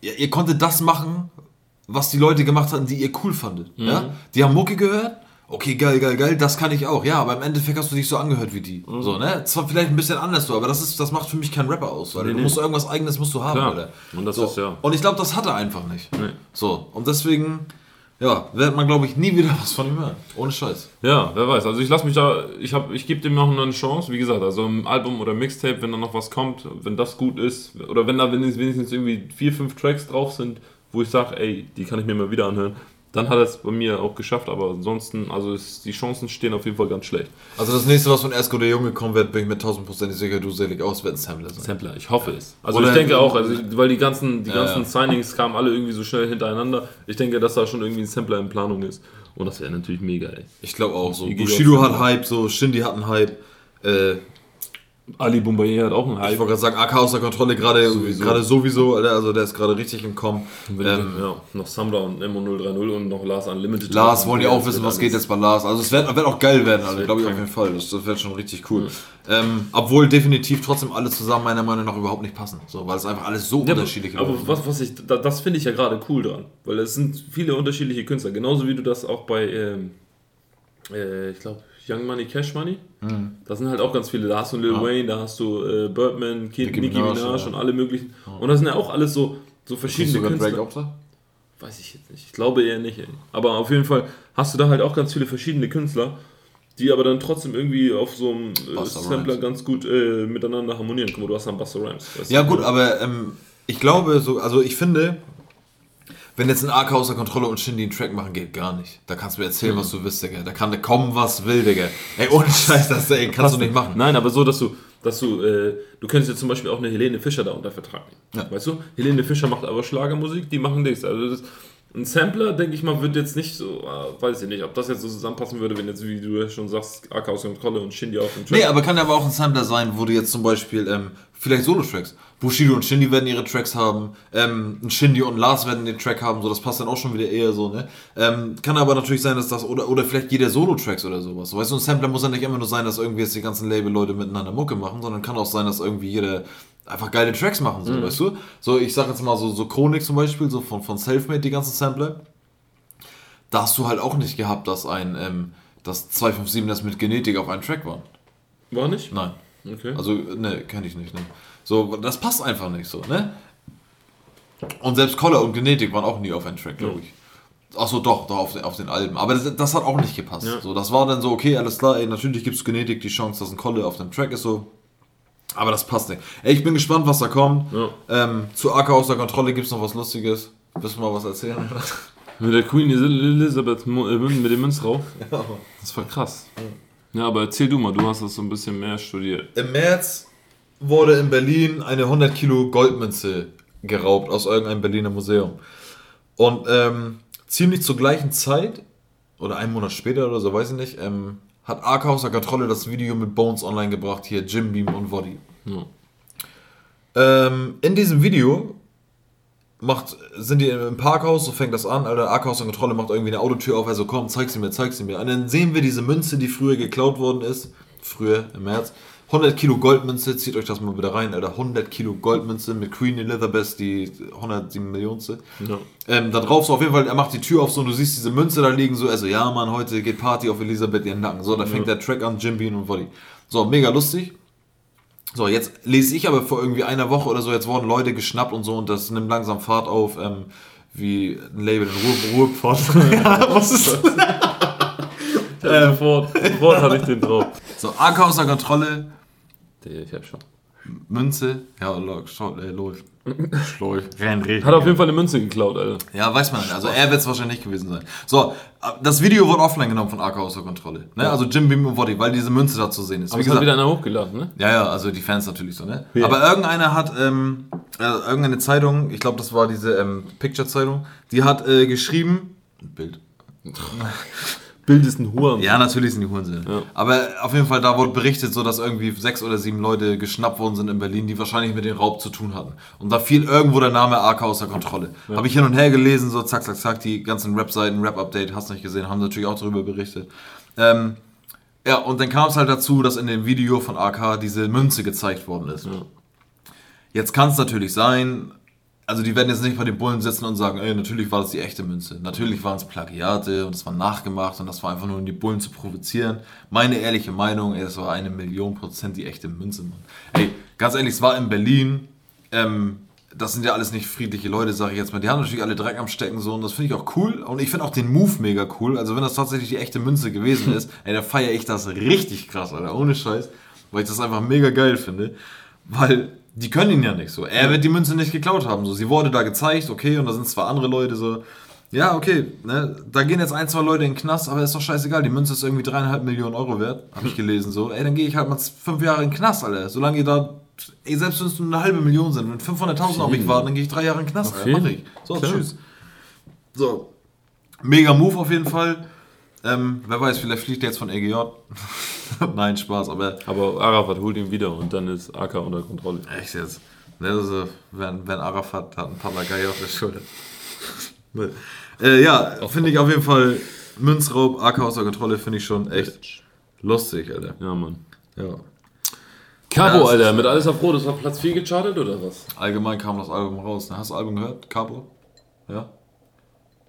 ihr, ihr konntet das machen, was die Leute gemacht hatten, die ihr cool fandet. Ja? Die haben Mucke gehört. Okay, geil, geil, geil, das kann ich auch. Ja, aber im Endeffekt hast du dich so angehört wie die. So, ne? Zwar vielleicht ein bisschen anders so, aber das ist, das macht für mich keinen Rapper aus, weil du nee. musst irgendwas eigenes musst du haben, Klar. Alter. Und das so. ist ja- Und ich glaube, das hat er einfach nicht. Nee. So, und deswegen, ja, wird man, glaube ich, nie wieder [LAUGHS] was von ihm hören. Ohne Scheiß. Ja, wer weiß. Also ich lasse mich da, ich ich gebe dem noch eine Chance. Wie gesagt, also im Album oder Mixtape, wenn da noch was kommt, wenn das gut ist, oder wenn da wenigstens irgendwie vier, fünf Tracks drauf sind, wo ich sage, ey, die kann ich mir mal wieder anhören, dann hat er es bei mir auch geschafft. Aber ansonsten, also ist, die Chancen stehen auf jeden Fall ganz schlecht. Also das nächste, was von Esko der Junge kommen wird, bin ich mit 1000% sicher, du selig aus, wird ein Sampler sein. Sampler, ich hoffe es. Also Oder- ich denke auch, also ich, weil die ganzen, die Ja, ganzen ja. Signings kamen alle irgendwie so schnell hintereinander. Ich denke, dass da schon irgendwie ein Sampler in Planung ist. Und das wäre natürlich mega, ey. Ich glaube auch so. Bushido hat Hype, so Shindy hat einen Hype. Äh, Ali Boumbaye hat auch einen Ich Hype. wollte gerade sagen, AK aus der Kontrolle gerade Sowieso. gerade sowieso, also der ist gerade richtig im Kommen. Ähm, ich- ja, noch Samra und Nemo 030 und noch Lars Unlimited. Lars wollen ja auch wissen, was geht alles- jetzt bei Lars. Also es wird, wird auch geil werden, wird glaube ich auf jeden Fall. Das, das wird schon richtig cool. Ähm, obwohl definitiv trotzdem alle zusammen meiner Meinung nach überhaupt nicht passen. So, weil es einfach alles so Ja, unterschiedliche aber Leute sind. was, was ich, da, das finde ich ja gerade cool dran, weil es sind viele unterschiedliche Künstler, genauso wie du das auch bei, ähm, äh, ich glaube, Young Money, Cash Money, da sind halt auch ganz viele, da hast du Lil Mhm. Ja. Wayne, da hast du äh, Birdman, Kid, Nicki Nicki, Minaj, Minaj, ja. und alle möglichen, und das sind ja auch alles so, so verschiedene sogar Künstler. Drake auch da? Weiß ich jetzt nicht. Ich glaube eher nicht. Ey. Aber auf jeden Fall hast du da halt auch ganz viele verschiedene Künstler, die aber dann trotzdem irgendwie auf so einem äh, Sampler Rhymes. ganz gut äh, miteinander harmonieren. Guck mal, du hast dann Buster Rhymes. Ja gut, aber ähm, ich glaube so, also ich finde, wenn jetzt ein AK außer Kontrolle und Shindy einen Track machen, geht gar nicht. Da kannst du mir erzählen, was du willst, Digga. Da kann kommen, was will, Digga. Ey, ohne Scheiß, das ey, kannst du nicht machen. Nein, aber so, dass du, dass du, äh, du könntest jetzt zum Beispiel auch eine Helene Fischer da unter Vertrag nehmen. Ja. Weißt du? Helene Fischer macht aber Schlagermusik, die machen nichts. Also das, ein Sampler, denke ich mal, wird jetzt nicht so, äh, weiß ich nicht, ob das jetzt so zusammenpassen würde, wenn jetzt, wie du ja schon sagst, AK aus Kontrolle und Shindy auf dem Track. Nee, aber kann aber auch ein Sampler sein, wo du jetzt zum Beispiel, ähm, vielleicht Solo-Tracks. Bushido und Shindy werden ihre Tracks haben, ähm, Shindy und Lars werden den Track haben, so das passt dann auch schon wieder eher so, ne? Ähm, kann aber natürlich sein, dass das, oder, oder vielleicht jeder Solo-Tracks oder sowas. Weißt du, ein Sampler muss ja nicht immer nur sein, dass irgendwie jetzt die ganzen Label-Leute miteinander Mucke machen, sondern kann auch sein, dass irgendwie jeder einfach geile Tracks machen, so, weißt du? So, ich sag jetzt mal so, so Chronik zum Beispiel, so von, von Selfmade, die ganzen Sampler. Da hast du halt auch nicht gehabt, dass ein, ähm, dass 257 das mit Genetik auf einen Track waren. War nicht? Nein. Okay. Also, ne, kenne ich nicht, ne. So, das passt einfach nicht so, ne? Und selbst Collar und Genetik waren auch nie auf einen Track, glaube ich. Achso, doch, doch, auf den, auf den Alben. Aber das, das hat auch nicht gepasst. Ja. So, das war dann so, okay, alles klar, ey, natürlich gibt es Genetik die Chance, dass ein Kolle auf dem Track ist, so. Aber das passt nicht. Ey, ich bin gespannt, was da kommt. Ja. Ähm, zu AK aus der Kontrolle gibt es noch was Lustiges. Willst du mal was erzählen? [LAUGHS] Mit der Queen Elizabeth äh, mit dem Münzrauch. [LAUGHS] Das war krass. Ja, aber erzähl du mal, du hast das so ein bisschen mehr studiert. Im März wurde in Berlin eine 100 Kilo Goldmünze geraubt aus irgendeinem Berliner Museum. Und ähm, ziemlich zur gleichen Zeit, oder einen Monat später oder so, weiß ich nicht, ähm, hat Arca außer Kontrolle das Video mit Bones online gebracht, hier Jim Beam und Woddy. Ja. Ähm, in diesem Video macht, sind die im Parkhaus, so fängt das an, Alter, Arkhaus und Kontrolle macht irgendwie eine Autotür auf, also komm, zeig sie mir, zeig sie mir. Und dann sehen wir diese Münze, die früher geklaut worden ist, früher im März. 100 Kilo Goldmünze, zieht euch das mal wieder rein, Alter. 100 Kilo Goldmünze mit Queen Elizabeth, die 107 Millionste. Ja. Ähm, da drauf so auf jeden Fall, er macht die Tür auf so und du siehst diese Münze da liegen, so, also ja, Mann, heute geht Party auf Elisabeth ihren Nacken. So, da fängt der Track an, Jim Bean und Woddy. So, mega lustig. So, jetzt lese ich aber vor irgendwie einer Woche oder so, jetzt wurden Leute geschnappt und so und das nimmt langsam Fahrt auf, ähm, wie ein Label in Ruhr, Ruhrpott. [LAUGHS] ja, was ist [LAUGHS] das? [LAUGHS] Ja, sofort, sofort hatte ich den drauf. So, AK außer Kontrolle, Der, ich hab schon. Münze, ja, läuft, äh. [LAUGHS] Rennt richtig. Hat auf jeden Fall eine Münze geklaut, Alter. Ja, weiß man nicht. Also er wird es wahrscheinlich nicht gewesen sein. So, das Video wurde offline genommen von AK außer Kontrolle. Ne? Also Jim Beam und Woddy, weil diese Münze da zu sehen ist. Aber Wie es hat gesagt, wieder einer hochgeladen, ne? ja, ja, also die Fans natürlich so, ne? Ja. Aber irgendeiner hat, ähm, äh, irgendeine Zeitung, ich glaube, das war diese ähm, Picture-Zeitung, die hat äh, geschrieben, Bild. [LAUGHS] Bild ist ein Huren. Ja, natürlich sind die Hurensöhne. Ja. Aber auf jeden Fall, da wurde berichtet, so dass irgendwie sechs oder sieben Leute geschnappt worden sind in Berlin, die wahrscheinlich mit dem Raub zu tun hatten. Und da fiel irgendwo der Name AK außer Kontrolle. Habe ich hin und her gelesen, so zack, zack, zack, die ganzen Rap-Seiten, Rap-Update, hast nicht gesehen, haben natürlich auch darüber berichtet. Ähm, ja, und dann kam es halt dazu, dass in dem Video von AK diese Münze gezeigt worden ist. Jetzt kann es natürlich sein, also die werden jetzt nicht bei den Bullen sitzen und sagen, ey, natürlich war das die echte Münze. Natürlich waren es Plagiate und es war nachgemacht und das war einfach nur, um die Bullen zu provozieren. Meine ehrliche Meinung, ey, das war eine Million Prozent die echte Münze, Mann. Ey, ganz ehrlich, es war in Berlin, ähm, das sind ja alles nicht friedliche Leute, sage ich jetzt mal. Die haben natürlich alle Dreck am Stecken so und das finde ich auch cool. Und ich finde auch den Move mega cool. Also wenn das tatsächlich die echte Münze gewesen ist, ey, da feiere ich das richtig krass, Alter, ohne Scheiß. Weil ich das einfach mega geil finde. Weil die können ihn ja nicht so. Er wird die Münze nicht geklaut haben. So, sie wurde da gezeigt, okay, und da sind zwei andere Leute so. Ja, okay, ne, da gehen jetzt ein, zwei Leute in den Knast, aber ist doch scheißegal. Die Münze ist irgendwie dreieinhalb Millionen Euro wert, habe ich gelesen so. Ey, dann gehe ich halt mal fünf Jahre in den Knast, Alter. Solange ihr da, ey, selbst wenn es nur eine halbe Million sind, wenn 500.000 auf mich warten, dann gehe ich drei Jahre in den Knast, Alter. Mach ich. So, Klar. tschüss. So, mega Move auf jeden Fall. Ähm, wer weiß, vielleicht fliegt er jetzt von EGJ. [LAUGHS] Nein, Spaß, aber Aber Arafat holt ihn wieder und dann ist AK unter Kontrolle. Echt jetzt? Ne, also, wenn, wenn Arafat hat ein Papagei auf der Schulter. [LAUGHS] Ne. äh, ja, finde ich auf jeden Fall Münzraub, AK außer Kontrolle, finde ich schon echt lustig, Alter. Ja, Mann. Ja. Cabo, Ja, Alter, mit alles auf Rot, das war Platz 4 gechartet oder was? Allgemein kam das Album raus. Hast du das Album gehört? Cabo? Ja?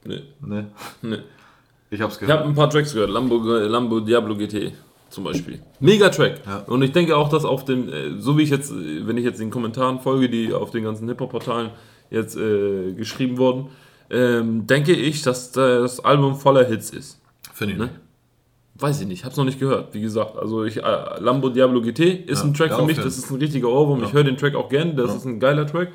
Nee, Ne? nee. Ich hab's Ich gehört. habe ein paar Tracks gehört, Lambo, Lambo Diablo GT zum Beispiel. Mega Track. Ja. Und ich denke auch, dass auf dem, äh, so wie ich jetzt, äh, wenn ich jetzt den Kommentaren folge, die auf den ganzen Hip-Hop-Portalen jetzt äh, geschrieben wurden, ähm, denke ich, dass das Album voller Hits ist. Finde ich Ne? Weiß ich nicht, hab's noch nicht gehört. Wie gesagt, also ich, äh, Lambo Diablo GT ist Ja, ein Track ja, für mich, das ist ein richtiger Ohrwurm. Ich höre den Track auch gern, das ist ein geiler Track.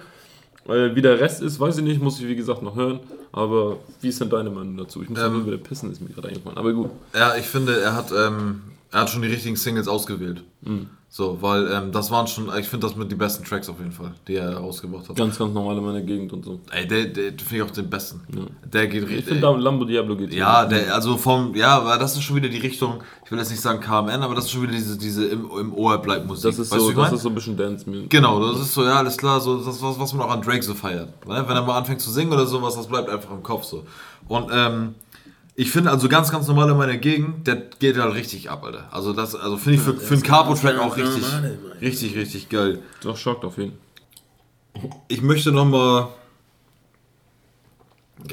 Äh, wie der Rest ist, weiß ich nicht, muss ich wie gesagt noch hören. Aber wie ist denn deine Meinung dazu? Ich muss Ähm, wieder pissen, ist mir gerade eingefallen. Aber gut. Ja, ich finde, er hat, ähm, er hat schon die richtigen Singles ausgewählt. Mhm. So, weil ähm, das waren schon, ich finde das mit die besten Tracks auf jeden Fall, die er rausgebracht hat. Ganz, ganz normal in meiner Gegend und so. Ey, der, der finde ich auch den besten. Der geht Ich richtig. finde Lambo Diablo GT. Ja, der, also vom, ja, aber das ist schon wieder die Richtung, ich will jetzt nicht sagen KMN, aber das ist schon wieder diese, diese im, im Ohr bleibt Musik. das ist Weißt so, ich das mein? ist so ein bisschen Dance Music. Genau, das ist so, ja, alles klar, so das was, was man auch an Drake so feiert. Ne? Wenn er mal anfängt zu singen oder sowas, das bleibt einfach im Kopf so. Und ähm, ich finde also ganz, ganz normal in meiner Gegend, der geht halt richtig ab, Alter. Also das, also finde ich für, für einen Capo-Track auch richtig, richtig, richtig geil. Doch, schockt auf jeden Ich möchte nochmal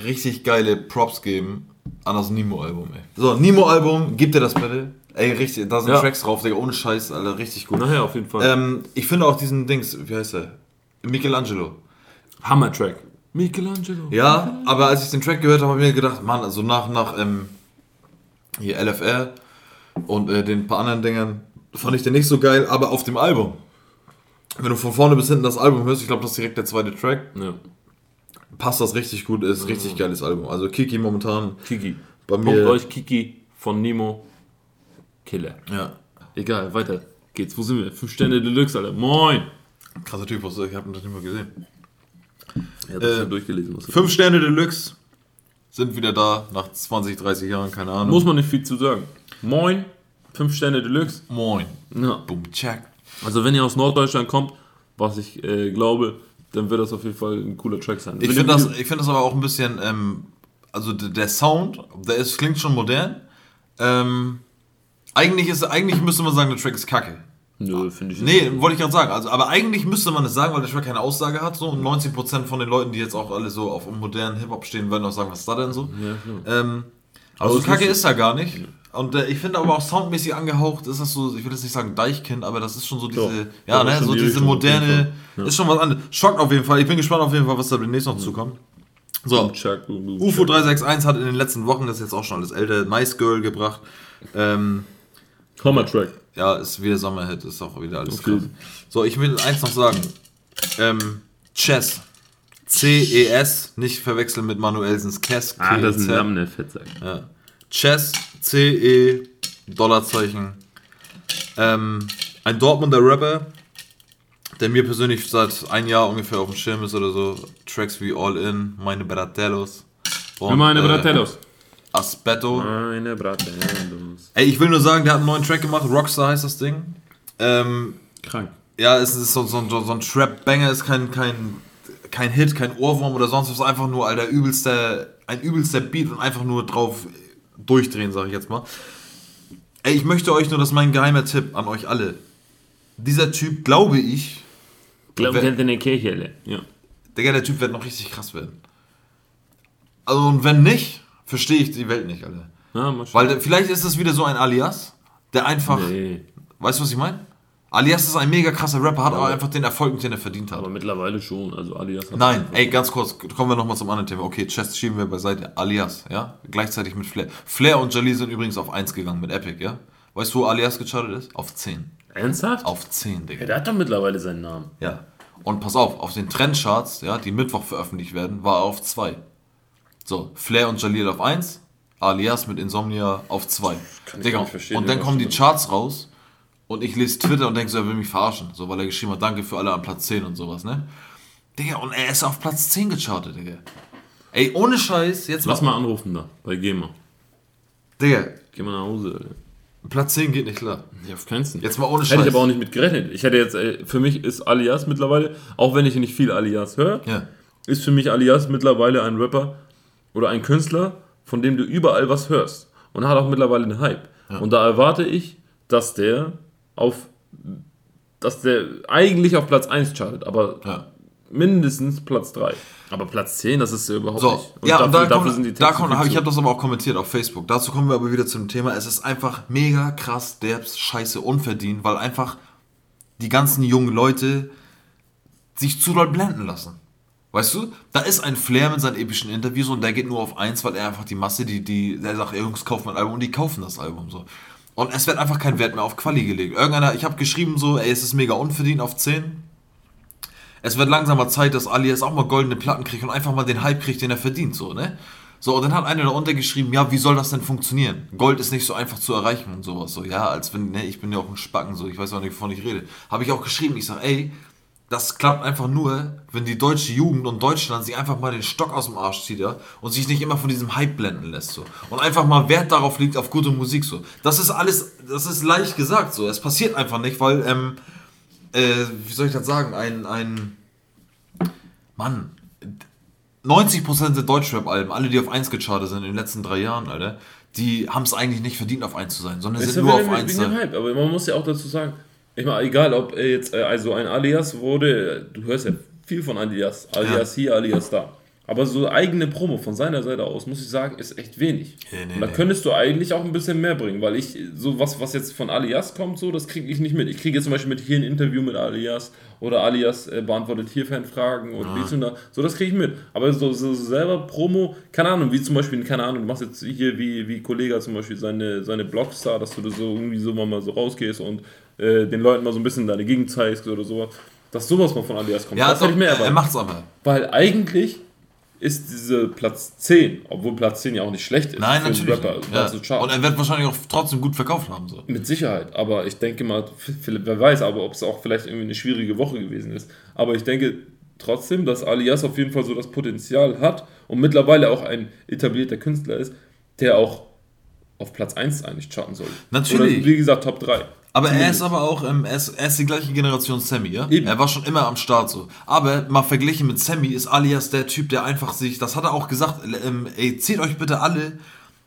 richtig geile Props geben an das Nemo-Album, ey. So, Nemo-Album, gib dir das bitte. Ey, richtig, da sind Ja. Tracks drauf, Digga, ohne Scheiß, Alter, richtig gut. Nachher auf jeden Fall. Ähm, ich finde auch diesen Dings, wie heißt der? Michelangelo. Hammer-Track. Michelangelo. Ja, aber als ich den Track gehört habe, habe ich mir gedacht, Mann, also nach, nach ähm, hier LFR und äh, den paar anderen Dingern fand ich den nicht so geil, aber auf dem Album. Wenn du von vorne bis hinten das Album hörst, ich glaube, das ist direkt der zweite Track, Ja. passt das richtig gut, ist richtig geiles Album. Also Kiki momentan Kiki. bei Pumpt mir. euch Kiki von Nemo. Killer. Ja, Egal, weiter geht's. Wo sind wir? Fünf Sterne Deluxe, Alter. Moin. krasser Typ, ich habe ihn das nicht mehr gesehen. Habe das Äh, schon durchgelesen. Was 5 Sterne Deluxe sind wieder da, nach 20, 30 Jahren, keine Ahnung. Muss man nicht viel zu sagen. Moin, 5 Sterne Deluxe. Moin. Ja. Boom, check. Also wenn ihr aus Norddeutschland kommt, was ich äh, glaube, dann wird das auf jeden Fall ein cooler Track sein. Ich finde das, ich find das aber auch ein bisschen, ähm, also der Sound, der ist, klingt schon modern. Ähm, eigentlich, ist, eigentlich müsste man sagen, der Track ist kacke. Nö, finde ich Nee, wollte ich gerade sagen. Also, aber eigentlich müsste man es sagen, weil der Track keine Aussage hat. So. Und 90% von den Leuten, die jetzt auch alle so auf modernen Hip-Hop stehen, werden auch sagen, was ist da denn so? Ja. Ähm, aber so es kacke ist- er gar nicht. Und äh, ich finde aber auch soundmäßig angehaucht ist das so, ich will jetzt nicht sagen Deichkind, aber das ist schon so diese, Doch. ja, ne, so die diese Richtung moderne. Ja. ist schon was anderes. Schockt auf jeden Fall. Ich bin gespannt auf jeden Fall, was da demnächst noch zukommt. So, UFO Chuck. 361 hat in den letzten Wochen, das ist jetzt auch schon alles älter, Nice Girl gebracht. Ähm, Hammer-Track. ja, ist wieder Sommerhit, ist auch wieder alles Okay. krass. So, ich will eins noch sagen. Ähm, Chess. C-E-S, nicht verwechseln mit Manuelsens Kess. Ah, das ist ein K-E-Z. Namen, der Fettsack. Ja. Chess, C-E, Dollarzeichen. Ähm, ein Dortmunder Rapper, der mir persönlich seit ein Jahr ungefähr auf dem Schirm ist oder so. Tracks wie All In, Meine Bratellos. Und, Meine äh, Bratellos. Aspetto. Meine Bratellos. Ey, ich will nur sagen, der hat einen neuen Track gemacht. Rockstar heißt das Ding. Ähm, Krank. ja, es ist so, so, so, so ein Trap-Banger, ist kein, kein, kein Hit, kein Ohrwurm oder sonst was. Einfach nur, Alter, übelster, ein übelster Beat und einfach nur drauf durchdrehen, sag ich jetzt mal. Ey, ich möchte euch nur, das ist mein geheimer Tipp an euch alle. Dieser Typ, glaube ich, Wer- könnt in der Kirche, alle. Ja. Digga, der Typ wird noch richtig krass werden. Also, und wenn nicht, verstehe ich die Welt nicht, Alter. Ja. Weil vielleicht ist es wieder so ein Alias, der einfach, Nee, weißt du, was ich meine? Alias ist ein mega krasser Rapper, hat Ja. aber einfach den Erfolg, den er verdient hat. aber mittlerweile schon. Also Alias hat Nein, ey, ganz kurz, kommen wir nochmal zum anderen Thema. Okay, Chest schieben wir beiseite. Alias, ja? Gleichzeitig mit Flair. Flair und Jalil sind übrigens auf 1 gegangen mit Epic, ja? Weißt du, wo Alias gechartet ist? Auf 10. Ernsthaft? Auf 10, Digga. Ja, der hat doch mittlerweile seinen Namen. Ja. Und pass auf, auf den Trendcharts, ja, die Mittwoch veröffentlicht werden, war er auf 2. So, Flair und Jalil auf 1, Alias mit Insomnia auf 2. Kann ich Digga, gar nicht verstehen, und dann kommen die. Charts raus und ich lese Twitter und denke so, er will mich verarschen. So, weil er geschrieben hat, danke für alle an Platz 10 und sowas, ne? Digga, und er ist auf Platz 10 gechartet, Digga. Ey, ohne Scheiß, jetzt Lass mal anrufen da, bei GEMA. Digga, Geh mal nach Hause, Alter. Platz 10 geht nicht klar. Ja, auf keinen Fall. Jetzt mal ohne Hätte Scheiß. ich aber auch nicht mit gerechnet. Ich hätte jetzt, äh, für mich ist Alias mittlerweile, auch wenn ich nicht viel Alias höre, Ja. ist für mich Alias mittlerweile ein Rapper oder ein Künstler, von dem du überall was hörst. Und er hat auch mittlerweile einen Hype. Und da erwarte ich, dass der auf, dass der eigentlich auf Platz 1 chartet, aber Ja. mindestens Platz 3. Aber Platz 10, das ist ja überhaupt So, nicht. ja, und da dafür kommt, sind die da Texte kommt, hab, ich habe das aber auch kommentiert auf Facebook. Dazu kommen wir aber wieder zum Thema. Es ist einfach mega krass, derbs, scheiße, unverdient, weil einfach die ganzen jungen Leute sich zu doll blenden lassen. Weißt du, da ist ein Flair mit seinen epischen Interviews und der geht nur auf eins, weil er einfach die Masse, die, die, der sagt, ey Jungs, kauft mein Album und die kaufen das Album so. Und es wird einfach kein Wert mehr auf Quali gelegt. Irgendeiner, ich habe geschrieben so, ey, es ist mega unverdient auf 10. Es wird langsamer Zeit, dass Alias auch mal goldene Platten kriegt und einfach mal den Hype kriegt, den er verdient, so, ne? So, und dann hat einer darunter geschrieben, ja, wie soll das denn funktionieren? Gold ist nicht so einfach zu erreichen und sowas. So, ja, als wenn, ne, ich bin ja auch ein Spacken, so, ich weiß auch nicht, wovon ich rede. Habe ich auch geschrieben, ich sag, ey, das klappt einfach nur, wenn die deutsche Jugend und Deutschland sich einfach mal den Stock aus dem Arsch zieht, ja, und sich nicht immer von diesem Hype blenden lässt, so. Und einfach mal Wert darauf liegt, auf gute Musik, so. Das ist alles, das ist leicht gesagt, so. Es passiert einfach nicht, weil, ähm, äh, wie soll ich das sagen, ein, ein, Mann, 90% der Deutschrap-Alben, alle, die auf 1 gechartet sind in den letzten drei Jahren, Alter, die haben es eigentlich nicht verdient, auf 1 zu sein, sondern sind nur auf 1 wegen dem sein. Hype, aber man muss ja auch dazu sagen, ich meine, egal ob er jetzt äh, also ein Alias wurde, du hörst ja viel von Alias, Alias hier, Alias da. Aber so eigene Promo von seiner Seite aus, muss ich sagen, ist echt wenig. Nee, nee, Und da könntest du eigentlich auch ein bisschen mehr bringen, weil ich, so was, was jetzt von Alias kommt, so, das kriege ich nicht mit. Ich kriege jetzt zum Beispiel mit hier ein Interview mit Alias oder Alias äh, beantwortet hier Fanfragen und dies und da. So, das kriege ich mit. Aber so, so selber Promo, keine Ahnung, wie zum Beispiel, keine Ahnung, du machst jetzt hier wie, wie Kollega zum Beispiel seine, seine Blogstar, dass du das so irgendwie so mal so rausgehst und äh, den Leuten mal so ein bisschen deine Gegend zeigst oder sowas. Dass sowas mal von Alias kommt. Ja, das hätte ich mehr er erwartet. macht's aber. Weil eigentlich ist diese Platz 10, obwohl Platz 10 ja auch nicht schlecht ist. Nein, natürlich. Rapper, nicht. ja. Und er wird wahrscheinlich auch trotzdem gut verkauft haben. So. Mit Sicherheit, aber ich denke mal, f- wer weiß, aber ob es auch vielleicht irgendwie eine schwierige Woche gewesen ist. Aber ich denke, trotzdem, dass Alias auf jeden Fall so das Potenzial hat und mittlerweile auch ein etablierter Künstler ist, der auch auf Platz 1 eigentlich charten soll. Natürlich. Oder wie gesagt, Top 3. Aber er ist aber auch, ähm, er, ist, er ist die gleiche Generation Sammy, ja? Eben. Er war schon immer am Start so. Aber mal verglichen mit Sammy ist Alias der Typ, der einfach sich, das hat er auch gesagt, ähm, ey, zieht euch bitte alle,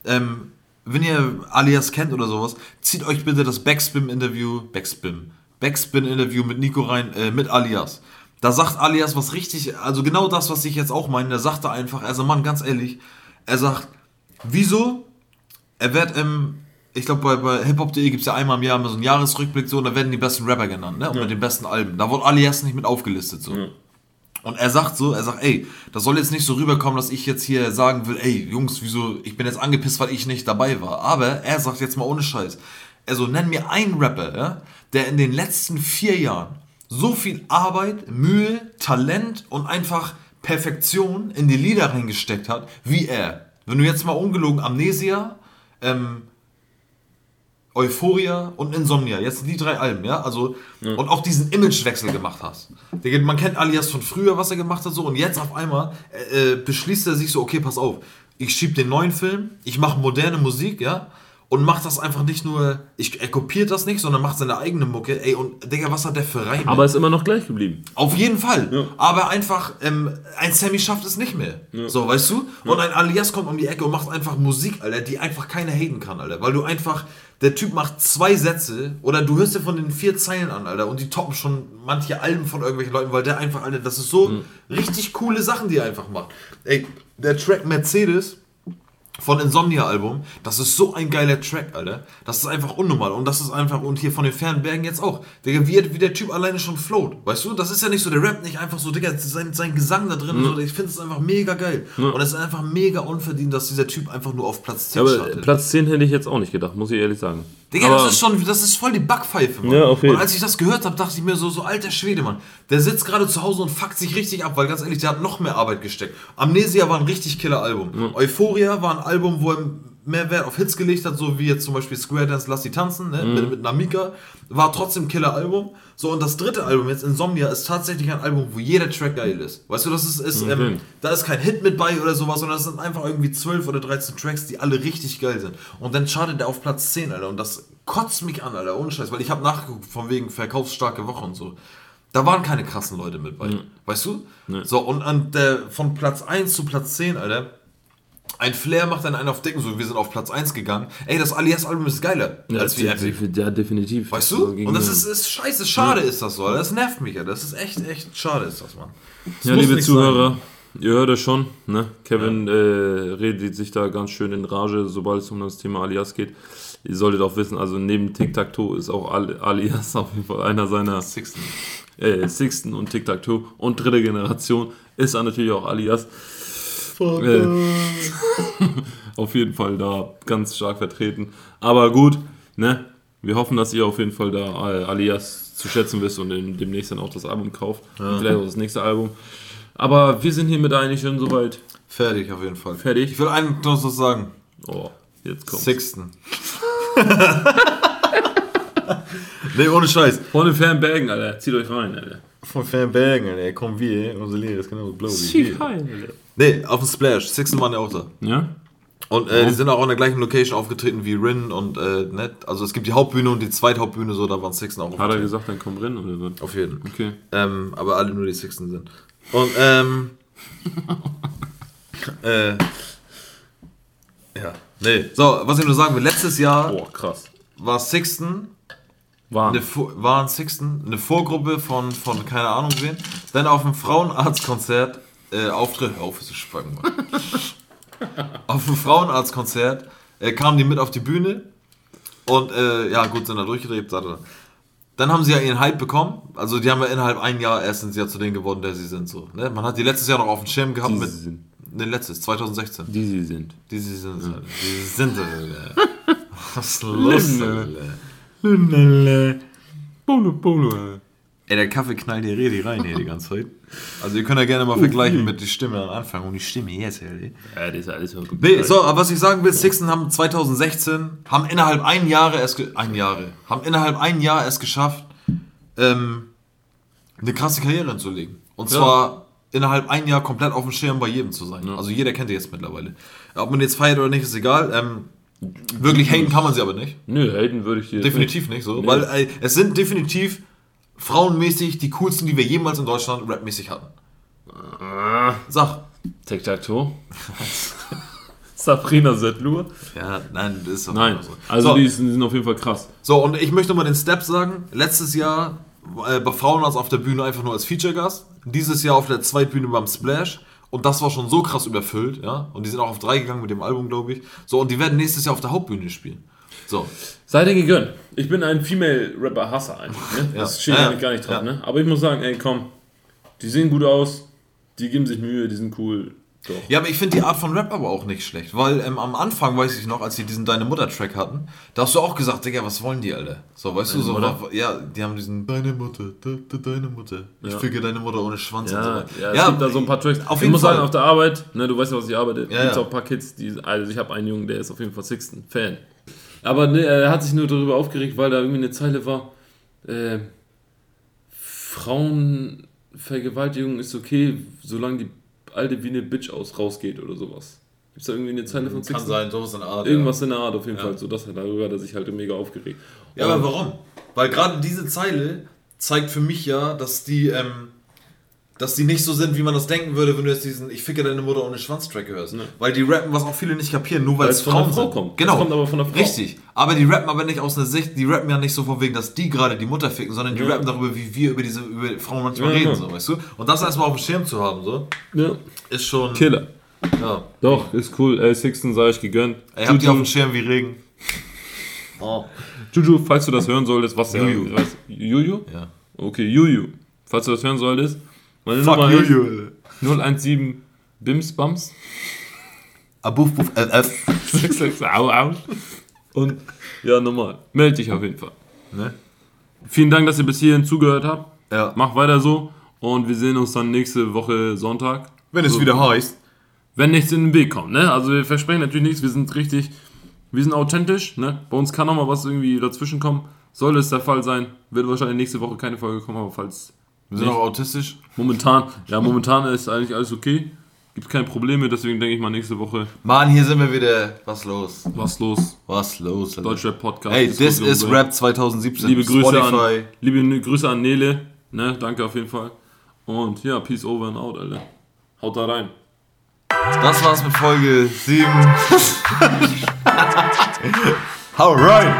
ähm, wenn ihr Alias kennt oder sowas, zieht euch bitte das Backspin-Interview, Backspin, Backspin-Interview mit Nico rein, äh, mit Alias. Da sagt Alias was richtig, also genau das, was ich jetzt auch meine, der sagte einfach, also Mann, ganz ehrlich, er sagt, wieso er wird im, ich glaube, bei, bei hiphop.de gibt es ja einmal im Jahr immer so einen Jahresrückblick, so, und da werden die besten Rapper genannt, ne? Und mit den besten Alben. Da wurde Alias nicht mit aufgelistet, so. Und er sagt so, er sagt, ey, das soll jetzt nicht so rüberkommen, dass ich jetzt hier sagen will, ey, Jungs, wieso, ich bin jetzt angepisst, weil ich nicht dabei war. Aber er sagt jetzt mal ohne Scheiß, also nenn mir einen Rapper, ja, der in den letzten vier Jahren so viel Arbeit, Mühe, Talent und einfach Perfektion in die Lieder reingesteckt hat, wie er. Wenn du jetzt mal ungelogen Amnesia, ähm, Euphoria und Insomnia, jetzt sind die drei Alben, ja, also und auch diesen Imagewechsel gemacht hast. Man kennt Alias von früher, was er gemacht hat, so und jetzt auf einmal äh, äh, beschließt er sich so, okay, pass auf, ich schieb den neuen Film, ich mache moderne Musik, ja, und macht das einfach nicht nur, ich, er kopiert das nicht, sondern macht seine eigene Mucke, ey, und Digga, was hat der für Reime? Aber ist immer noch gleich geblieben. Auf jeden Fall. Ja. Aber einfach, ähm, ein Sammy schafft es nicht mehr. So, weißt du? Und ein Alias kommt um die Ecke und macht einfach Musik, Alter, die einfach keiner haten kann, Alter. Weil du einfach, der Typ macht zwei Sätze oder du hörst dir von den vier Zeilen an, Alter, und die toppen schon manche Alben von irgendwelchen Leuten, weil der einfach, Alter, das ist so richtig coole Sachen, die er einfach macht. Ey, der Track Mercedes von Insomnia-Album, das ist so ein geiler Track, Alter. Das ist einfach unnormal. Und das ist einfach, und hier von den Fernbergen jetzt auch. Digga, wie, wie der Typ alleine schon float. Weißt du, das ist ja nicht so, der Rap nicht einfach so, Digga, sein, sein Gesang da drin, so, ich finde es einfach mega geil. Und es ist einfach mega unverdient, dass dieser Typ einfach nur auf Platz 10 Ja, aber startet. Platz 10 hätte ich jetzt auch nicht gedacht, muss ich ehrlich sagen. Digga, aber, das ist schon, das ist voll die Backpfeife, Mann. Ja, auf jeden Und als ich das gehört habe, dachte ich mir so, so alter Schwede, Mann. Der sitzt gerade zu Hause und fuckt sich richtig ab, weil ganz ehrlich, der hat noch mehr Arbeit gesteckt. Amnesia war ein richtig killer Album. Euphoria war ein Album, wo er mehr Wert auf Hits gelegt hat, so wie jetzt zum Beispiel Square Dance Lass sie tanzen, ne? mit, mit Namika. War trotzdem killer Album. So, und das dritte Album, jetzt Insomnia, ist tatsächlich ein Album, wo jeder Track geil ist. Weißt du, das ist, ist Okay. ähm, da ist kein Hit mit bei oder sowas, sondern das sind einfach irgendwie 12 oder 13 Tracks, die alle richtig geil sind. Und dann chartet er auf Platz 10, Alter. Und das kotzt mich an, Alter, ohne Scheiß. Weil ich habe nachgeguckt, von wegen verkaufsstarke Woche und so. Da waren keine krassen Leute mit bei. Weißt du? So, und an der, von Platz 1 zu Platz 10, Alter. Ein Flair macht dann einen auf Dicken, so wir sind auf Platz 1 gegangen. Ey, das Alias-Album ist geiler ja, als wie ja, Epic. ja, definitiv. Weißt du? Und das ist, ist scheiße, schade ist das so. Das nervt mich ja. Das ist echt, echt schade ist das, Mann. Das Ja, liebe Zuhörer, ihr hört es schon, ne? Kevin äh, redet sich da ganz schön in Rage, sobald es um das Thema Alias geht. Ihr solltet auch wissen, also neben Tic-Tac-Toe ist auch Al- Alias [LAUGHS] auf jeden Fall einer seiner sein. Sixten. äh, Sixten und Tic-Tac-Toe und dritte Generation ist er natürlich auch Alias. Äh, [LAUGHS] auf jeden Fall da ganz stark vertreten. Aber gut, ne? Wir hoffen, dass ihr auf jeden Fall da äh, Alias zu schätzen wisst und demnächst dann auch das Album kauft. Vielleicht auch das nächste Album. Aber wir sind hiermit eigentlich schon soweit. Fertig auf jeden Fall. Fertig? Ich will einen noch was sagen. Oh, jetzt kommt. Sixten. [LAUGHS] nee, ohne Scheiß. Von den Fernbergen, Alter. Zieht euch rein, Alter. Von Fernbergen, ey, komm wir, unsere Lehre ist genau blau wie Zieht rein, Alter. Nee, auf dem Splash. Sixten waren ja auch da. Ja? Und äh, die sind auch an der gleichen Location aufgetreten wie Rin und äh, Net. Also es gibt die Hauptbühne und die Zweithauptbühne, so, da waren Sixten auch Hat er gesagt, dann komm rein oder was? Auf jeden. Okay. Ähm, aber alle nur die Sixten sind. Und, ähm. [LAUGHS] äh. Ja. Nee. So, was ich nur sagen will, letztes Jahr Boah, krass. war Sixten eine, Vor- waren Sixten eine Vorgruppe von, von keine Ahnung wen. Dann auf dem Frauenarztkonzert äh, Auftritt. Hör auf, ist Mann. [LAUGHS] auf dem Frauenarztkonzert äh, kamen die mit auf die Bühne und äh, ja gut, sind da durchgedreht. Da, da. Dann haben sie ja ihren Hype bekommen. Also die haben ja innerhalb ein Jahr erst sind sie ja zu denen geworden, der sie sind. So, ne? Man hat die letztes Jahr noch auf dem Schirm gehabt Die mit. sie sind. Ne, letztes, 2016. Die sie sind. Die sie sind. Die sind. [LAUGHS] Was ist los? Alter? Polo, Polo. Ey, der Kaffee knallt die Rede rein hier die ganze Zeit. Also ihr könnt ja gerne mal vergleichen mit der Stimme am Anfang und die Stimme jetzt, ey. Ja, das ist alles so Nee, so, aber was ich sagen will, Sixten haben 2016, haben innerhalb ein Jahre es, ein Jahre, haben innerhalb ein Jahr es geschafft, ähm, eine krasse Karriere hinzulegen. Und Ja. zwar innerhalb ein Jahr komplett auf dem Schirm bei jedem zu sein. Also jeder kennt die jetzt mittlerweile. Ob man jetzt feiert oder nicht, ist egal. Ähm, wirklich haten kann man sie aber nicht. Nö, Helden würde ich dir. Definitiv nicht so. Nee. Weil ey, es sind definitiv frauenmäßig die coolsten, die wir jemals in Deutschland rapmäßig hatten. Sag. Tic-Tac-Toe. [LAUGHS] Sabrina Settlur. Ja, nein, das ist doch Nein, so. also so, die, sind, die sind auf jeden Fall krass. so, und ich möchte mal den Step sagen. Letztes Jahr äh, bei Frauenarzt auf der Bühne einfach nur als Feature-Gast. Dieses Jahr auf der Zweitbühne beim Splash. Und das war schon so krass überfüllt, ja. Und die sind auch auf drei gegangen mit dem Album, glaube ich. So, und die werden nächstes Jahr auf der Hauptbühne spielen. So. Sei dir gegönnt. Ich bin ein Female-Rapper-Hasser eigentlich. Ne? Das Ja. steht Ja, eigentlich gar nicht drauf. ja. Ne? Aber ich muss sagen, ey, komm. Die sehen gut aus. Die geben sich Mühe. Die sind cool. Doch. Ja, aber ich finde die Art von Rap aber auch nicht schlecht, weil ähm, am Anfang, weiß ich noch, als sie diesen Deine Mutter-Track hatten, da hast du auch gesagt, Digga, was wollen die, Alter? So, weißt du, so, wa- ja, die haben diesen Deine Mutter, da, da, deine Mutter, ich Ja. ficke deine Mutter ohne Schwanz Ja, und so ja, weiter. es gibt da so ein paar Tracks. auf ich jeden muss Fall. sagen, auf der Arbeit, ne, du weißt ja, was ich arbeite, Ja, gibt ja. auch ein paar Kids, die, also ich habe einen Jungen, der ist auf jeden Fall Sixten, Fan. Aber ne, er hat sich nur darüber aufgeregt, weil da irgendwie eine Zeile war, äh, Frauenvergewaltigung ist okay, solange die alte wie eine Bitch aus rausgeht oder sowas. Gibt's da irgendwie eine Zeile von Kann Sixten? sein, sowas in der Art. Irgendwas in der Art auf jeden Ja. Fall. So, das, darüber hat er sich halt mega aufgeregt. Ja, ja aber warum? Weil gerade diese Zeile zeigt für mich ja, dass die, ähm, dass die nicht so sind, wie man das denken würde, wenn du jetzt diesen Ich ficke deine Mutter ohne Schwanz-Track hörst. Weil die rappen, was auch viele nicht kapieren, nur weil es von der Frauen Frau sind. kommt. Genau. Es kommt aber von der Frau. Richtig. Aber die rappen aber nicht aus einer Sicht, die rappen ja nicht so von wegen, dass die gerade die Mutter ficken, sondern die Ja. rappen darüber, wie wir über diese über Frauen manchmal Ja, reden, genau. so, weißt du? Und das erstmal auf dem Schirm zu haben, so, Ja. ist schon. Killer. Ja. Doch, ist cool. Ey, Sixten sei ich gegönnt. Ey, habt ihr auf dem Schirm wie Regen? [LAUGHS] Oh. Juju, falls du das hören solltest, was der. Juju. Juju? Ja. Okay, Juju. Falls du das hören solltest, meine Fuck Nummer you, ist you. 017 Bims Bums. Abuf, buf, äh, äh. 66, au, au. Und ja, normal. Meld dich auf jeden Fall. Ne? Vielen Dank, dass ihr bis hierhin zugehört habt. Ja. Macht weiter so. Und wir sehen uns dann nächste Woche Sonntag. Wenn es So. wieder heißt. wenn nichts in den Weg kommt. Ne? Also wir versprechen natürlich nichts, wir sind richtig, wir sind authentisch. Ne? Bei uns kann noch mal was irgendwie dazwischen kommen. Sollte es der Fall sein, wird wahrscheinlich nächste Woche keine Folge kommen, aber falls Wir sind nicht, auch autistisch. momentan, ja momentan ist eigentlich alles okay, gibt keine Probleme, deswegen denke ich mal nächste Woche Mann, hier sind wir wieder. Was los? was los. Was los? Alter? Deutschrap Podcast. Hey, this is Rap 2017. Liebe Grüße an, liebe Grüße an Nele. Ne? Danke auf jeden Fall. Und ja, peace over and out, Alter. Haut da rein. Das war's mit Folge 7. [LAUGHS] Hau rein!